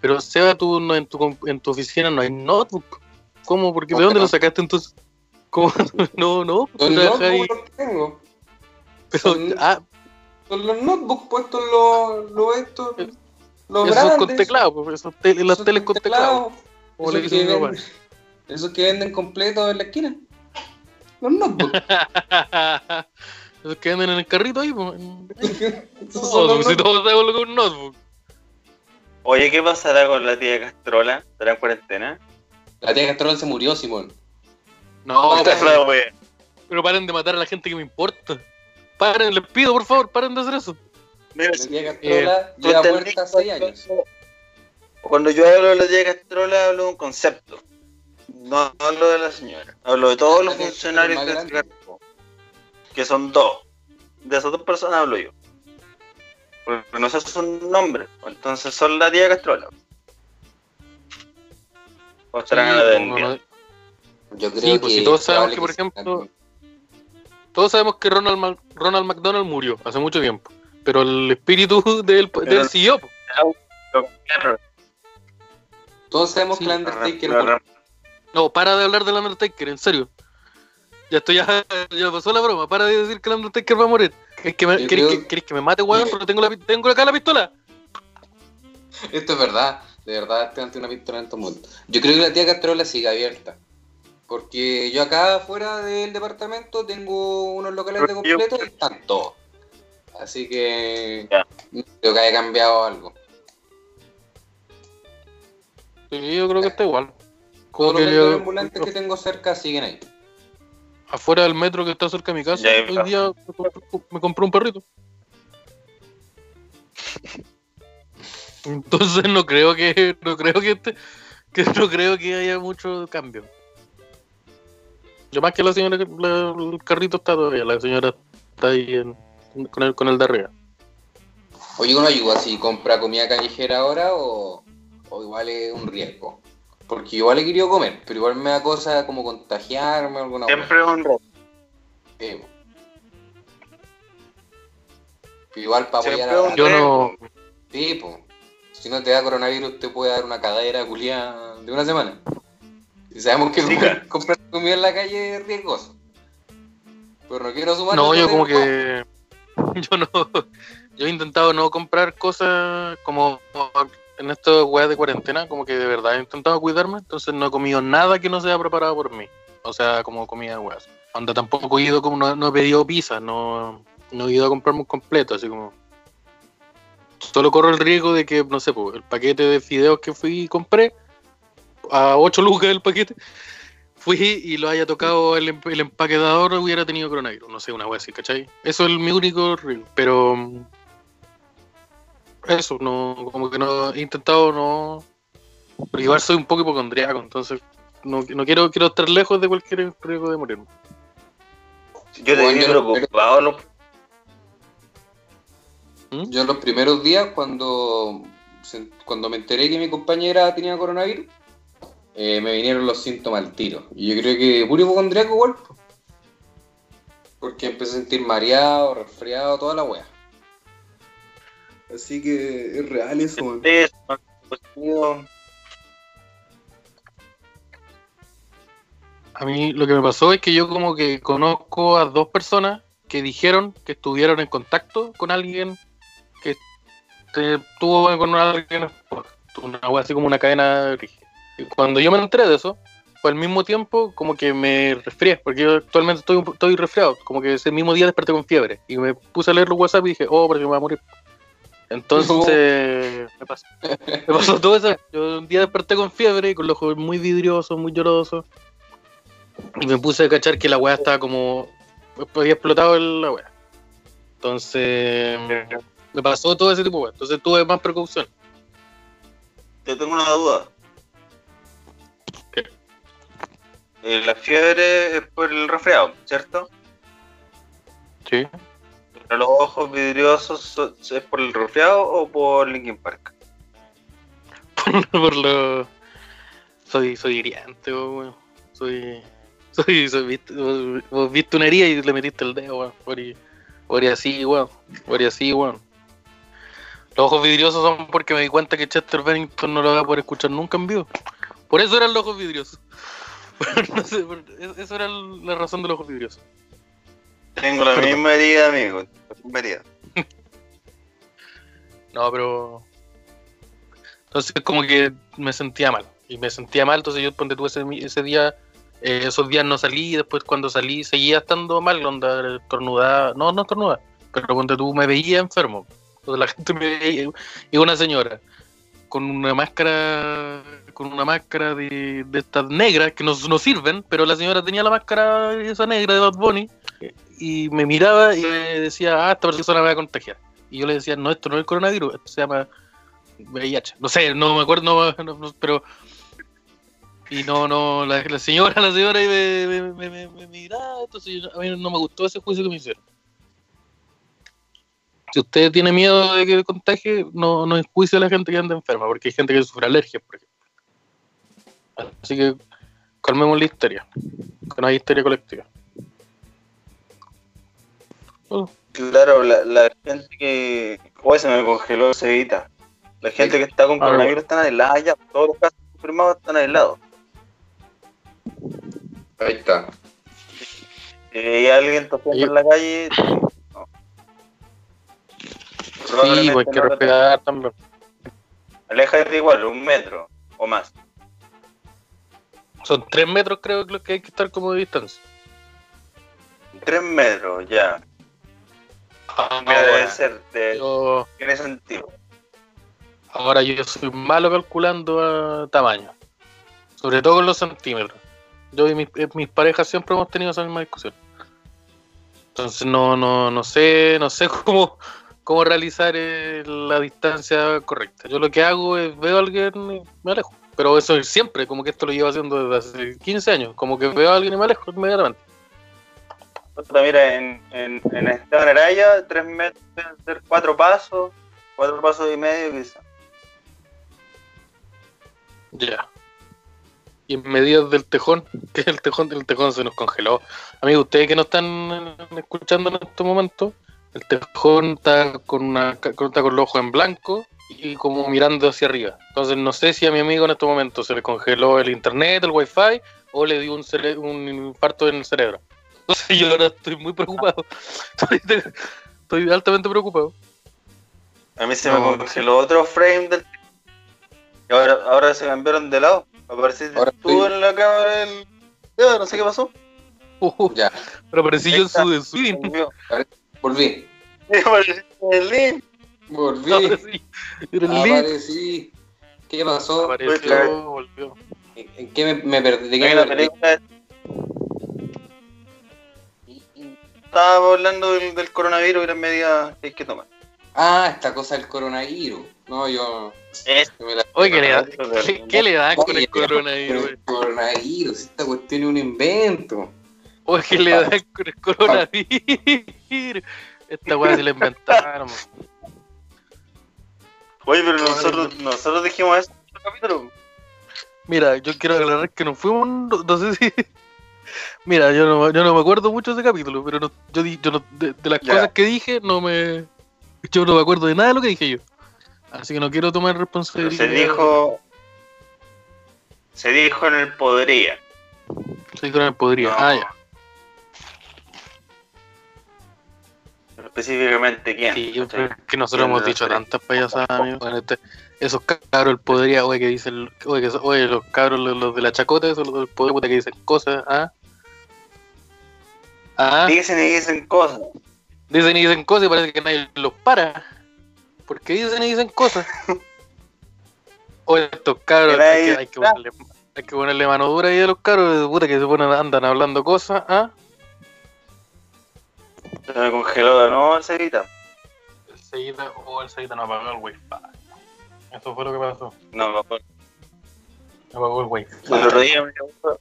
[SPEAKER 1] pero Seba, tú no, en, tu, en tu oficina no hay notebook. ¿Cómo? Porque
[SPEAKER 3] ¿Cómo
[SPEAKER 1] ¿De dónde
[SPEAKER 3] no?
[SPEAKER 1] lo sacaste entonces? ¿Cómo? No, no.
[SPEAKER 3] Los
[SPEAKER 1] ahí,
[SPEAKER 3] notebooks los tengo.
[SPEAKER 1] pero-
[SPEAKER 3] son-
[SPEAKER 1] ah,
[SPEAKER 3] Son los notebooks puestos los, los estos. Los
[SPEAKER 1] esos
[SPEAKER 3] grandes.
[SPEAKER 1] con teclado, esos te- las teles con teclado. Como le
[SPEAKER 3] Esos
[SPEAKER 1] dicen
[SPEAKER 3] que, venden, esos que venden completos en la esquina. Los notebooks.
[SPEAKER 1] Esos que venden en el carrito ahí, pues.
[SPEAKER 3] Esos son
[SPEAKER 1] No,
[SPEAKER 3] los
[SPEAKER 1] si
[SPEAKER 3] notebooks.
[SPEAKER 1] todos sabemos lo que es un notebook.
[SPEAKER 2] Oye, ¿qué pasará con la tía Castrola? ¿Estará en cuarentena?
[SPEAKER 3] La tía Castrol se murió, Simón.
[SPEAKER 1] No, pero, pero paren de matar a la gente que me importa. Paren, les pido, por favor, paren de hacer eso.
[SPEAKER 2] Mira,
[SPEAKER 3] La tía Castrola
[SPEAKER 2] ¿tú
[SPEAKER 3] lleva muerta hace
[SPEAKER 2] cuando-
[SPEAKER 3] años.
[SPEAKER 2] Cuando yo hablo de la tía Castrola, hablo de un concepto. No hablo de la señora. Hablo de todos los funcionarios
[SPEAKER 3] Castrola es
[SPEAKER 2] que, son dos. De esas dos personas hablo yo. Porque no sé su nombre. Entonces son la tía Castrola. O
[SPEAKER 1] Sí,
[SPEAKER 2] a la del
[SPEAKER 1] no,
[SPEAKER 3] Yo creo
[SPEAKER 1] Sí, pues,
[SPEAKER 3] que
[SPEAKER 1] si todos sabemos que, por ejemplo,
[SPEAKER 3] también.
[SPEAKER 1] Todos sabemos que Ronald, Mac- Ronald McDonald murió hace mucho tiempo. Pero el espíritu de él, de él siguió.
[SPEAKER 3] Todos sabemos
[SPEAKER 1] Sí,
[SPEAKER 3] que el Undertaker.
[SPEAKER 1] No, para de hablar del Undertaker, en serio. Ya esto ya, ya pasó la broma. Para de decir que el Undertaker va a morir. ¿Querés que me, querés
[SPEAKER 3] creo-
[SPEAKER 1] que, querés que me mate, weón? Porque tengo, la, tengo acá la pistola.
[SPEAKER 3] Esto es verdad, de verdad, te ante una pistola en estos momentos. Yo creo que la tía Castrola sigue abierta. Porque yo acá fuera del departamento tengo unos locales de completo y están todos. Así que creo que haya cambiado algo.
[SPEAKER 1] Sí, yo creo que está igual.
[SPEAKER 3] Todos los vendedores
[SPEAKER 1] yo-
[SPEAKER 3] ambulantes que tengo cerca siguen ahí.
[SPEAKER 1] afuera del metro que está cerca de mi casa,
[SPEAKER 2] Ya,
[SPEAKER 1] hoy día me compré, me compré un perrito. Entonces no creo que no creo que, este- que no creo que haya mucho cambio. Yo más que la señora, la- el carrito está todavía, la señora está ahí en- con, el, con el de arriba.
[SPEAKER 3] Oye, ¿uno ayuda si compra comida callejera ahora o, o igual es un riesgo? Porque igual he querido comer, pero igual me da cosa como contagiarme o alguna cosa.
[SPEAKER 2] Siempre un robo.
[SPEAKER 3] Sí, po. Igual para apoyar
[SPEAKER 2] Siempre
[SPEAKER 3] a...
[SPEAKER 2] un
[SPEAKER 1] Yo no,
[SPEAKER 3] Sí, po. Si no te da coronavirus, te puede dar una cadera culiada de una semana. Y sabemos que
[SPEAKER 2] Sí, claro.
[SPEAKER 3] comprar comida en la calle es riesgoso. Pero no quiero sumar
[SPEAKER 1] no, yo como
[SPEAKER 3] riesgo.
[SPEAKER 1] que yo no. Yo he intentado no comprar cosas como en estos weas de cuarentena, como que de verdad he intentado cuidarme, entonces no he comido nada que no sea preparado por mí. O sea, como comida de weas. Anda tampoco he ido como no, no he pedido pizza, no, no he ido a comprarme un completo, así como. Solo corro el riesgo de que, no sé, pues, el paquete de fideos que fui y compré, a 8 lucas el paquete, fui y lo haya tocado el, el empaquetador, hubiera tenido coronavirus. No sé, una wea así, ¿cachai? Eso es mi único riesgo. Pero. Eso, no, como que no he intentado no. Porque igual soy un poco hipocondriaco, entonces no, no quiero, quiero estar lejos de cualquier riesgo de morirme.
[SPEAKER 2] Yo te
[SPEAKER 3] lo-
[SPEAKER 2] preocupado, ¿no?
[SPEAKER 1] ¿Mm?
[SPEAKER 3] Yo en los primeros días, cuando, cuando me enteré que mi compañera tenía coronavirus, eh, me vinieron los síntomas al tiro. Y yo creo que puro hipocondriaco igual. po. Porque empecé a sentir mareado, resfriado, toda la wea. Así que es real eso.
[SPEAKER 2] Eso, positivo.
[SPEAKER 1] A mí lo que me pasó es que yo como que conozco a dos personas que dijeron que estuvieron en contacto con alguien que te- tuvo con alguien una wea así como una cadena. Y cuando yo me enteré de eso, fue al mismo tiempo como que me resfrié, porque yo actualmente estoy, un- estoy resfriado, como que ese mismo día desperté con fiebre y me puse a leer los WhatsApp y dije, oh, pero que me voy a morir. Entonces, me, pasó, me pasó todo eso. Yo un día desperté con fiebre y con los ojos muy vidriosos, muy llorosos. Y me puse a cachar que la weá estaba como. Había explotado el- la weá. Entonces. Me pasó todo ese tipo de weá. Entonces tuve más precaución.
[SPEAKER 2] Te tengo una duda.
[SPEAKER 1] ¿Qué?
[SPEAKER 2] Eh, la fiebre es por el resfriado, ¿cierto?
[SPEAKER 1] Sí.
[SPEAKER 2] Pero los ojos vidriosos so- es por el resfriado o por Linkin Park.
[SPEAKER 1] Por lo. Soy, soy hiriente, weón. Soy. Soy. soy viste, vos, viste una herida y le metiste el dedo, weón. Así, weón. Así, weón. Los ojos vidriosos son porque me di cuenta que Chester Bennington no lo va a poder escuchar nunca en vivo. Por eso eran los ojos vidriosos. no sé, esa era la razón de los ojos vidriosos.
[SPEAKER 2] Tengo la misma herida, amigo. La misma herida.
[SPEAKER 1] No, pero. Entonces, como que me sentía mal. Y me sentía mal, entonces yo ponte tú ese, ese día. eh, esos días no salí, y después cuando salí seguía estando mal, onda estornudada. No, no estornudada, pero ponte tú me veía enfermo. Entonces la gente me veía. Y una señora con una máscara. Con una máscara de, de estas negras que no, no sirven, pero la señora tenía la máscara esa negra de Bad Bunny y me miraba y me decía, ah, esta persona me va a contagiar. Y yo le decía, no, esto no es el coronavirus, esto se llama VIH. No sé, no me acuerdo, no, no- pero. Y no, no, la, señora, la señora me, me- me miraba, entonces yo- a mí no me gustó ese juicio que me hicieron. Si usted tiene miedo de que contagie, no, no enjuicie a la gente que anda enferma, porque hay gente que sufre alergias, por ejemplo. Así que calmemos la histeria, que no hay histeria colectiva. Oh,
[SPEAKER 2] Claro, la, la gente que. Uy, se me congeló el cebita. La gente que está con coronavirus están aislada ya. Todos los casos confirmados están aislados.
[SPEAKER 3] Ahí está.
[SPEAKER 2] Si hay alguien tosiendo en la calle, no.
[SPEAKER 1] sí, pues hay que
[SPEAKER 2] no
[SPEAKER 1] respetar también.
[SPEAKER 2] Aléjate igual, un metro o más.
[SPEAKER 1] Son tres metros creo que lo que hay que estar como de distancia.
[SPEAKER 2] Tres metros, ya. Mira, debe
[SPEAKER 1] bueno.
[SPEAKER 2] ser, de,
[SPEAKER 1] Yo-
[SPEAKER 2] tiene sentido.
[SPEAKER 1] ahora yo soy malo calculando a tamaño. Sobre todo con los centímetros. Yo y mis, eh, mis parejas siempre hemos tenido esa misma discusión. Entonces no, no, no sé, no sé cómo, cómo realizar eh, la distancia correcta. Yo lo que hago es veo a alguien y me alejo. Pero eso es siempre, como que esto lo llevo haciendo desde hace 15 años. Como que veo a alguien y me alejo inmediatamente.
[SPEAKER 2] Mira, en, en, en Esteban Araya, tres metros, deben ser cuatro pasos, cuatro pasos y medio quizás.
[SPEAKER 1] Ya. Y en medidas del tejón, que el tejón, el tejón se nos congeló. Amigos, ustedes que no están eh, escuchando en estos momentos, el tejón está con una está con los ojos en blanco y como mirando hacia arriba. Entonces no sé si a mi amigo en estos momentos se le congeló el internet, el wifi, o le dio un, un infarto en el cerebro. Entonces yo ahora estoy muy preocupado. Estoy, Estoy altamente preocupado.
[SPEAKER 2] A mí se
[SPEAKER 3] No,
[SPEAKER 2] me congeló otro frame del. Y ahora, ahora se cambiaron de lado. Apareciste
[SPEAKER 3] Ahora
[SPEAKER 2] tú
[SPEAKER 3] estoy-
[SPEAKER 2] en la cámara del. Ya, no sé qué pasó.
[SPEAKER 1] Uh,
[SPEAKER 3] Ya,
[SPEAKER 1] pero aparecí yo en su.
[SPEAKER 2] Volvió.
[SPEAKER 3] volví.
[SPEAKER 2] El link.
[SPEAKER 3] Volví.
[SPEAKER 1] Aparecí. El.
[SPEAKER 3] ¿Qué pasó?
[SPEAKER 1] Apareció, volvió.
[SPEAKER 3] ¿En qué me, me perdí? ¿De qué me perdí?
[SPEAKER 2] Y Estábamos hablando del, del coronavirus y las medidas que hay que tomar.
[SPEAKER 3] Ah, esta cosa del coronavirus. No, yo.
[SPEAKER 2] Es-
[SPEAKER 3] la-
[SPEAKER 1] Oye, ¿qué le, da, ¿qué, qué le dan con
[SPEAKER 3] Oye,
[SPEAKER 1] el coronavirus?
[SPEAKER 3] El coronavirus, esta cuestión es un invento.
[SPEAKER 1] Oye, ¿qué le dan con el coronavirus? Esta weá se la inventaron.
[SPEAKER 2] Oye, pero nosotros, nosotros dijimos eso en el capítulo.
[SPEAKER 1] Mira, yo quiero aclarar que nos fuimos, no, no sé si... Mira, yo no, yo no me acuerdo mucho de ese capítulo, pero no- yo, di- yo no- de, de las cosas que dije, no me... Yo no me acuerdo de nada de lo que dije yo. Así que no quiero tomar
[SPEAKER 2] Pero
[SPEAKER 1] responsabilidad.
[SPEAKER 2] se dijo. Se dijo en el podría.
[SPEAKER 1] Se dijo en el podría.
[SPEAKER 2] No.
[SPEAKER 1] Ah, ya.
[SPEAKER 2] Pero específicamente quién.
[SPEAKER 1] Sí, yo creo que nosotros
[SPEAKER 2] ¿Quién
[SPEAKER 1] hemos dicho tantas payasadas, amigo. Bueno, este- esos cabros del podría, oye, que dicen, oye, que, oye, los cabros, los, los de la chacota, esos los del poder, que dicen cosas, ¿ah? Ah,
[SPEAKER 2] Dicen y dicen cosas.
[SPEAKER 1] dicen y dicen cosas y parece que nadie los para. Porque dicen y dicen cosas. Oye, estos cabros, hay que,
[SPEAKER 2] nadie
[SPEAKER 1] hay que ponerle, hay que ponerle mano dura ahí a los cabros, de puta, que se ponen, andan hablando cosas, ¿ah?
[SPEAKER 2] Se me congeló de nuevo el cerita.
[SPEAKER 1] El o el Seguida no apagó el wifi. Eso fue lo que pasó.
[SPEAKER 2] No, acuerdo.
[SPEAKER 1] Apagó el wifi.
[SPEAKER 2] El otro día me llegó,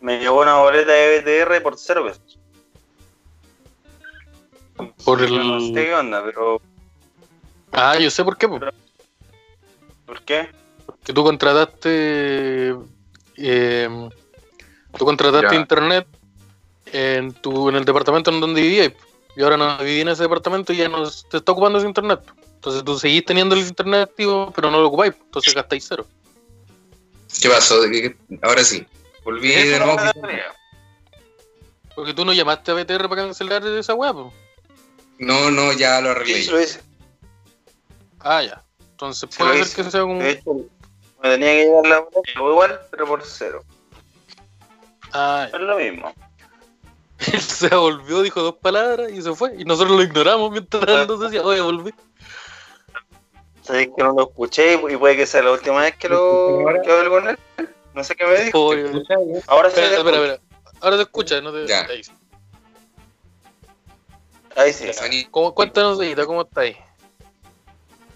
[SPEAKER 2] me llegó una boleta de BTR por cero pesos.
[SPEAKER 1] Por
[SPEAKER 2] Yo No sé
[SPEAKER 1] el...
[SPEAKER 2] qué onda, pero
[SPEAKER 1] Ah, yo sé por qué. po.
[SPEAKER 2] ¿por qué?
[SPEAKER 1] Que tú contrataste... eh, tú contrataste
[SPEAKER 3] Ya.
[SPEAKER 1] internet en tu en el departamento en donde vivías. Y ahora no viví en ese departamento y ya no te está ocupando ese internet. Entonces tú seguís teniendo el internet activo, pero no lo ocupáis. Entonces gastáis cero.
[SPEAKER 3] ¿Qué pasó? ¿De qué- qué- Ahora sí. Volví de nuevo.
[SPEAKER 1] Porque tú no llamaste a BTR para cancelar esa weá, po.
[SPEAKER 3] No, no, ya lo arreglé.
[SPEAKER 2] Sí, lo hice.
[SPEAKER 1] Ah, ya. Entonces
[SPEAKER 2] Sí,
[SPEAKER 1] puede ser que sea como...
[SPEAKER 2] De hecho, me tenía que llegar la llegó igual, pero por cero.
[SPEAKER 1] Ah, ya.
[SPEAKER 2] Es lo mismo.
[SPEAKER 1] Él se volvió, dijo dos palabras y se fue. Y nosotros lo ignoramos mientras él nos decía, oye, volví.
[SPEAKER 2] Sabéis que no lo escuché y puede que sea la última vez que lo que hablo con él. No sé qué me dijo.
[SPEAKER 1] Oye,
[SPEAKER 2] Ahora sí.
[SPEAKER 1] espera, espera, espera. Ahora te escucha, no te...
[SPEAKER 3] Ya.
[SPEAKER 1] Ahí.
[SPEAKER 2] Sí.
[SPEAKER 1] ¿Cómo, cuéntanos, Edita, ¿cómo estáis?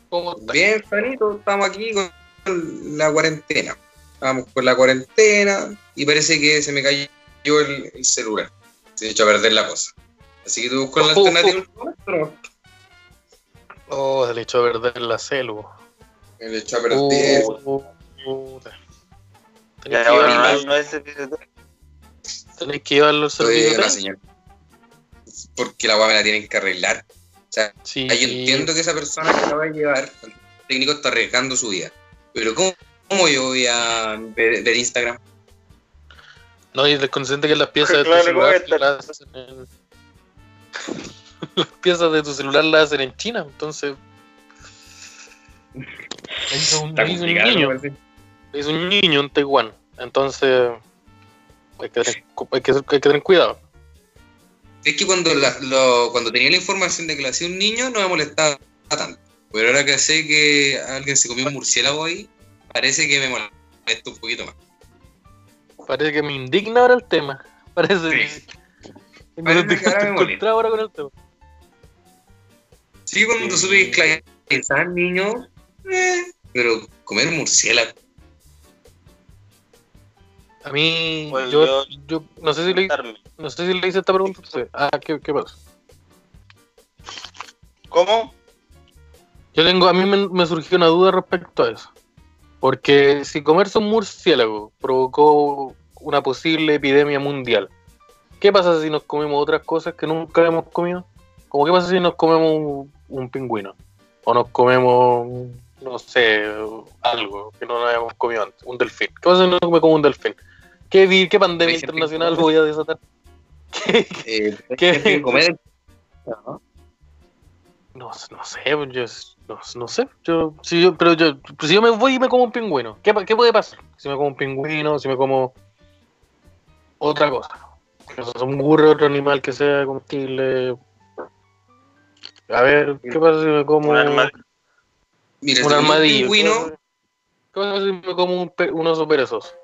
[SPEAKER 1] ¿Cómo estáis?
[SPEAKER 3] Bien, Fanito, estamos aquí con la cuarentena. Estamos con la cuarentena y parece que se me cayó el, el celular. Se echó a perder la cosa. Así que tú buscas la alternativa. pero
[SPEAKER 1] Oh, se le echó a perder la celu.
[SPEAKER 3] Me lo echó a perder.
[SPEAKER 1] Oh, puta.
[SPEAKER 2] Ya,
[SPEAKER 1] Tenéis que llevarlo,
[SPEAKER 2] no, no es ese-
[SPEAKER 1] tenéis que llevarlo al
[SPEAKER 3] Estoy Porque la weá me la tienen que arreglar. O sea,
[SPEAKER 1] Sí.
[SPEAKER 3] ahí yo entiendo que esa persona que la va a llevar, el técnico está arriesgando su vida. Pero ¿cómo, cómo yo voy a ver, ver Instagram?
[SPEAKER 1] No, y consciente que las piezas de tu celular
[SPEAKER 2] ¿cómo
[SPEAKER 1] las hacen en... Las piezas de tu celular las hacen en China, entonces... Es un, es un niño. es un niño en Taiwán. Entonces, hay que tener, hay que, hay que tener cuidado.
[SPEAKER 3] Es que cuando, la- lo- cuando tenía la información de que lo hacía un niño no me molestaba tanto. Pero ahora que sé que alguien se comió un murciélago ahí, parece que me molesta un poquito más.
[SPEAKER 1] Parece que me indigna ahora el tema. Parece
[SPEAKER 3] Sí.
[SPEAKER 1] que
[SPEAKER 3] Parece
[SPEAKER 1] me
[SPEAKER 3] que ahora me molesta.
[SPEAKER 1] encontrado ahora con el tema.
[SPEAKER 3] Sí, cuando
[SPEAKER 1] Sí.
[SPEAKER 3] supe que esclavizaban niños, eh, pero comer murciélago.
[SPEAKER 1] A mí,
[SPEAKER 2] Bueno,
[SPEAKER 1] yo,
[SPEAKER 2] yo-
[SPEAKER 1] yo no sé si le,
[SPEAKER 2] Darme.
[SPEAKER 1] no sé si le hice esta pregunta a usted. Ah, ¿qué, qué pasa?
[SPEAKER 2] ¿Cómo?
[SPEAKER 1] Yo tengo, a mí me, me surgió una duda respecto a eso. Porque si comerse un murciélago provocó una posible epidemia mundial, ¿qué pasa si nos comemos otras cosas que nunca hemos comido? Como qué pasa si nos comemos un, un pingüino? O nos comemos, no sé, algo que no habíamos comido antes, un delfín. ¿Qué pasa si no me como un delfín? ¿Qué, qué pandemia internacional voy a desatar? ¿Qué-
[SPEAKER 3] Eh,
[SPEAKER 1] ¿Qué?
[SPEAKER 3] comer ¿no?
[SPEAKER 1] No, no sé, yo no, no sé. Yo, si yo, pero yo, pues si yo me voy y me como un pingüino, ¿qué, qué puede pasar? Si me como un pingüino, si me como otra cosa. Un burro, otro animal que sea comestible. A ver, ¿qué pasa si me como
[SPEAKER 2] Un arma-
[SPEAKER 3] Mira,
[SPEAKER 1] un armadillo?
[SPEAKER 3] pingüino,
[SPEAKER 1] ¿Qué pasa si me como un, pe- un oso perezoso?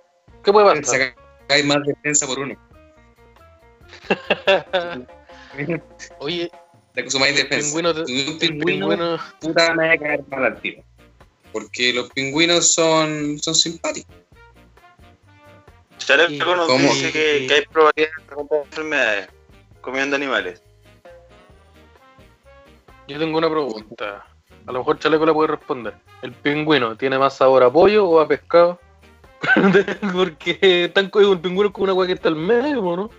[SPEAKER 1] ¿Qué puede pasar?
[SPEAKER 3] hay más defensa por uno.
[SPEAKER 1] Oye,
[SPEAKER 3] Te consumáis
[SPEAKER 1] el
[SPEAKER 3] defensa.
[SPEAKER 1] pingüino, te-
[SPEAKER 3] un pingüino,
[SPEAKER 1] pingüino,
[SPEAKER 3] puta, me va a caer mal al tiro. Porque los pingüinos son, son simpáticos.
[SPEAKER 2] Chaleco nos
[SPEAKER 3] ¿Cómo?
[SPEAKER 2] dice que, que hay probabilidades de contraer enfermedades comiendo animales.
[SPEAKER 1] yo tengo una pregunta. A lo mejor Chaleco la puede responder. ¿El pingüino tiene más sabor a pollo o a pescado? Porque tan co- el pingüino es como una hueá que está al medio, ¿no?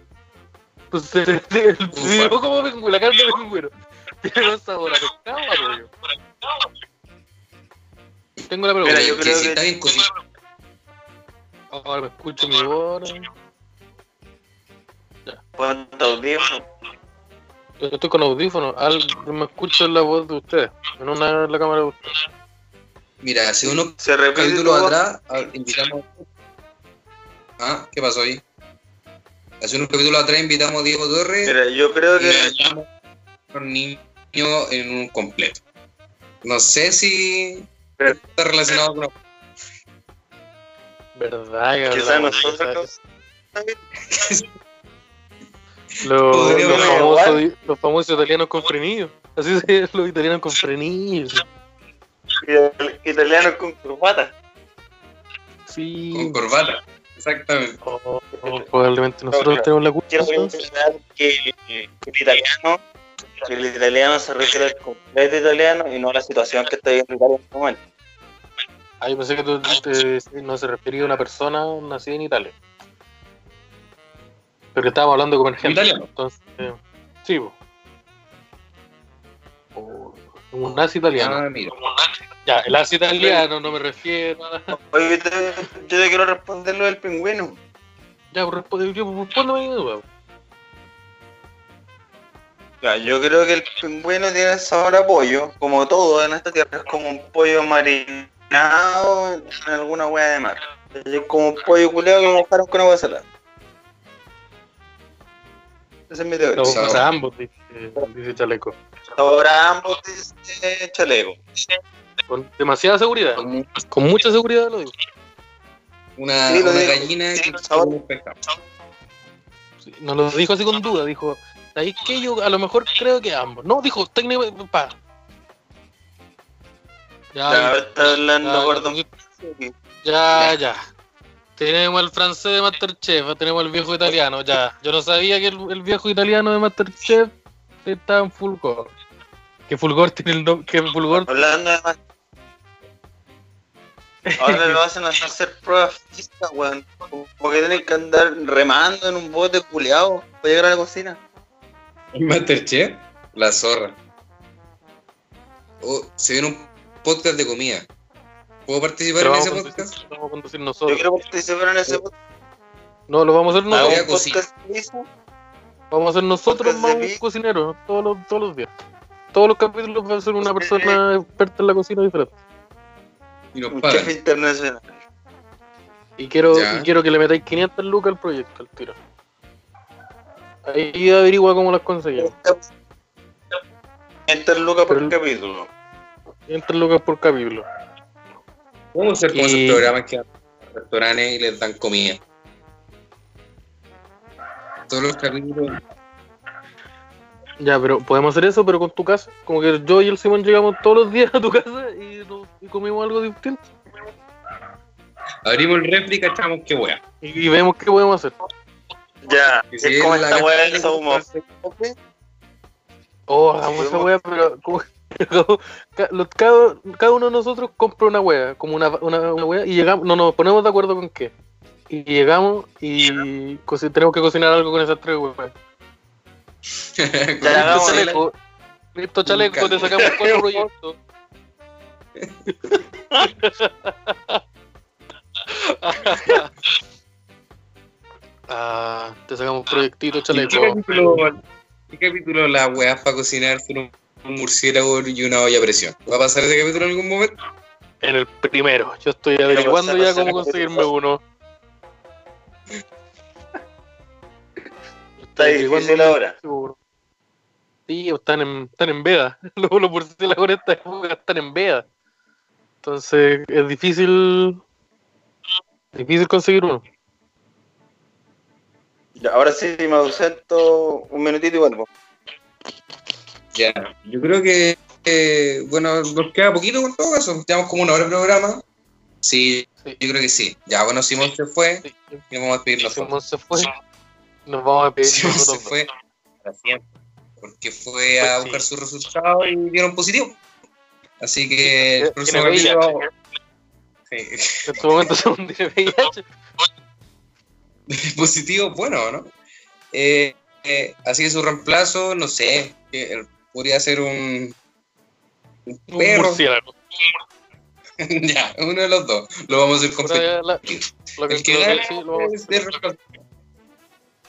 [SPEAKER 1] Entonces, el, si yo como pingüino, la carne de pingüino, ¿tiene sabor a pescado o a pollo? Tengo la pregunta.
[SPEAKER 2] Mira, yo
[SPEAKER 3] que
[SPEAKER 2] creo
[SPEAKER 3] si
[SPEAKER 2] que-
[SPEAKER 3] está bien cocinado.
[SPEAKER 1] Ahora me escucho mi voz.
[SPEAKER 2] Ponte audífono.
[SPEAKER 1] Yo estoy con audífonos. Al, me escucho la voz de ustedes. En una la cámara de ustedes.
[SPEAKER 3] Mira, hace unos
[SPEAKER 2] Se
[SPEAKER 3] capítulos atrás invitamos. Ah, ¿qué pasó ahí? Hace unos capítulos atrás invitamos a Diego Torres
[SPEAKER 2] Mira, yo creo que
[SPEAKER 3] a un niño en un completo. No sé si está relacionado con.
[SPEAKER 1] ¿Verdad?
[SPEAKER 2] quizás nosotros
[SPEAKER 1] Los, los, famosos, los famosos italianos con frenillos. Así se los italianos con frenillos.
[SPEAKER 2] Italianos con corbata.
[SPEAKER 1] Sí.
[SPEAKER 3] con corbata. Exactamente.
[SPEAKER 1] Oh, oh, probablemente nosotros
[SPEAKER 2] No,
[SPEAKER 1] tenemos la culpa.
[SPEAKER 2] Quiero mencionar que, que el italiano que el italiano se refiere al completo italiano y no a la situación que está viviendo Italia en este momento.
[SPEAKER 1] Ah, yo pensé que tú te- no se refería a una persona nacida en Italia. Pero estábamos hablando como ejemplo.
[SPEAKER 3] Italiano.
[SPEAKER 1] Entonces, eh, sí. O un nazi italiano.
[SPEAKER 3] Ah, mira.
[SPEAKER 1] Ya, el nazi italiano no me refiero a...
[SPEAKER 2] Oye, te- yo te quiero responder lo del pingüino.
[SPEAKER 1] Ya, pues, yo, respóndeme mi duda.
[SPEAKER 2] Ya, yo creo que el pingüino tiene sabor a pollo, como todo en esta tierra. Es como un pollo marinado en alguna hueá de mar. Es como un pollo culeado que mojaron con agua salada. Esa es mi teoría.
[SPEAKER 1] No,
[SPEAKER 3] Sabor.
[SPEAKER 1] o sea, ambos, dice, dice Chaleco.
[SPEAKER 2] Sabor a ambos dice chaleco.
[SPEAKER 1] Con demasiada seguridad. Con mucha seguridad lo digo.
[SPEAKER 3] Una,
[SPEAKER 2] Sí, lo
[SPEAKER 3] una
[SPEAKER 2] digo.
[SPEAKER 3] gallina
[SPEAKER 2] Sí,
[SPEAKER 3] que.
[SPEAKER 1] Sí, No lo dijo así con duda, dijo, ¿sabéis que yo a lo mejor creo que ambos? No, dijo, técnicamente, pa. Ya,
[SPEAKER 2] Ya, está hablando
[SPEAKER 1] ya,
[SPEAKER 2] gordo.
[SPEAKER 1] ya, ya. Tenemos al francés de Masterchef, tenemos al viejo italiano, ya. Yo no sabía que el, el viejo italiano de Masterchef estaba en Fulgor. Que Fulgor tiene el nombre, que Fulgor
[SPEAKER 2] Hablando de más. Ahora lo hacen hacer pruebas físicas, weón. Como que tienen que andar remando en un bote culeado para llegar a la cocina.
[SPEAKER 3] Masterchef, la zorra. Oh, se viene un podcast de comida. ¿Puedo participar en ese podcast?
[SPEAKER 1] conducir, vamos a conducir
[SPEAKER 2] Yo quiero participar en ese podcast.
[SPEAKER 1] No, lo vamos a hacer nosotros. Vamos a hacer nosotros más un cocinero, todos los, todos los días. Todos los capítulos va a ser una persona experta en la cocina diferente.
[SPEAKER 3] Y nos
[SPEAKER 2] Un
[SPEAKER 3] pagan.
[SPEAKER 2] chef internacional.
[SPEAKER 1] Y quiero, y quiero que le metáis 500 lucas al proyecto, al tiro. Ahí averigua cómo las conseguimos.
[SPEAKER 2] Enter lucas por
[SPEAKER 1] Pero-
[SPEAKER 2] capítulo.
[SPEAKER 1] 500 lucas por capítulo.
[SPEAKER 3] Vamos a hacer como
[SPEAKER 1] Y-
[SPEAKER 3] esos programas que van a restaurantes y les dan comida. Todos los capítulos.
[SPEAKER 1] Ya, pero podemos hacer eso, pero con tu casa. Como que yo y el Simón llegamos todos los días a tu casa y, nos- y comimos algo distinto.
[SPEAKER 3] Abrimos el refri y cachamos qué wea.
[SPEAKER 1] Y, y vemos qué podemos hacer.
[SPEAKER 2] Ya,
[SPEAKER 3] Y
[SPEAKER 2] es
[SPEAKER 3] si
[SPEAKER 2] como esta weá
[SPEAKER 3] caja
[SPEAKER 2] del
[SPEAKER 3] de
[SPEAKER 2] Saumo.
[SPEAKER 1] Oh, hagamos esa wea, pero como los- cada, cada uno de nosotros compra una wea, como una, una, una wea, y llegamos, no nos ponemos de acuerdo con qué. Y llegamos y tenemos que cocinar algo con esas tres weas.
[SPEAKER 2] Hagamos el-
[SPEAKER 1] chaleco. Listo, chaleco, te sacamos cuatro proyectos. ah, te sacamos proyectito,
[SPEAKER 3] ¿Y ¿Qué
[SPEAKER 1] chaleco.
[SPEAKER 3] capítulo, qué capítulo las weas para cocinar un un murciélago y una olla a presión. ¿Va a pasar ese capítulo en algún momento?
[SPEAKER 1] En el primero. Yo estoy averiguando ya cómo conseguirme uno.
[SPEAKER 2] Está difícil ahora.
[SPEAKER 1] Sí, están en, están en veda. Luego los murciélagos en esta época están en veda. Entonces es difícil. Difícil conseguir uno.
[SPEAKER 2] Ya, ahora sí me ausento un minutito y vuelvo.
[SPEAKER 3] Ya, yo creo que, eh, bueno, nos queda poquito en todo caso. Tenemos como una hora de programa. Sí,
[SPEAKER 1] Sí.
[SPEAKER 3] yo creo que sí. Ya, bueno, Simón se fue
[SPEAKER 1] Sí.
[SPEAKER 3] y vamos a despedir nosotros.
[SPEAKER 1] Simón se fue. Nos vamos a pedir
[SPEAKER 3] Simón se fue para siempre. Porque fue a
[SPEAKER 1] Pues sí.
[SPEAKER 3] buscar sus resultados y dieron positivo. Así que el próximo capítulo. Sí.
[SPEAKER 1] En este momento se hunde VIH.
[SPEAKER 3] positivo, bueno, ¿no? Eh, eh, así que su reemplazo, no sé, eh, podría ser un, un
[SPEAKER 1] Un
[SPEAKER 3] perro.
[SPEAKER 1] murciélago.
[SPEAKER 3] ya, uno de los dos. Lo vamos a
[SPEAKER 1] lo que,
[SPEAKER 3] El que
[SPEAKER 1] lo que-
[SPEAKER 3] gana
[SPEAKER 1] sí, lo vamos a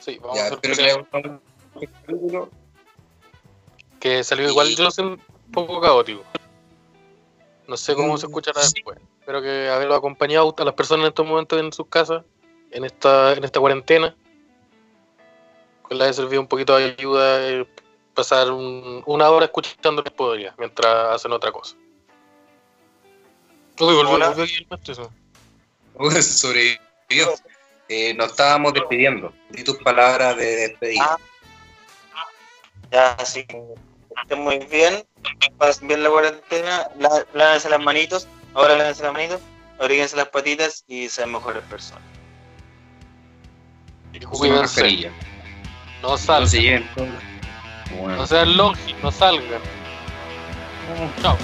[SPEAKER 1] Sí, vamos a
[SPEAKER 3] Ya, espero que le haya gustado el capítulo.
[SPEAKER 1] que salió igual yo un poco caótico. No sé cómo
[SPEAKER 3] Mm,
[SPEAKER 1] se escuchará
[SPEAKER 3] sí.
[SPEAKER 1] después. Espero que haberlo acompañado a las personas en estos momentos en sus casas, en esta, en esta cuarentena. Que les haya servido un poquito de ayuda eh, pasar un- una hora escuchando les podría, mientras hacen otra cosa. Uy, volvió,
[SPEAKER 2] Hola.
[SPEAKER 1] volvió aquí el maestro, eso.
[SPEAKER 3] Sobrevivió. Eh, nos estábamos despidiendo. Di tus palabras de despedida.
[SPEAKER 2] Ah. Ya, sí. Estén muy bien. Pasen bien la cuarentena. Lávense las manitos. Ahora lávense las manitos. Abríguense las patitas y sean mejores personas.
[SPEAKER 1] Y cuídense, no salgan.
[SPEAKER 3] Bueno.
[SPEAKER 1] no sean longi, no salgan. Chao.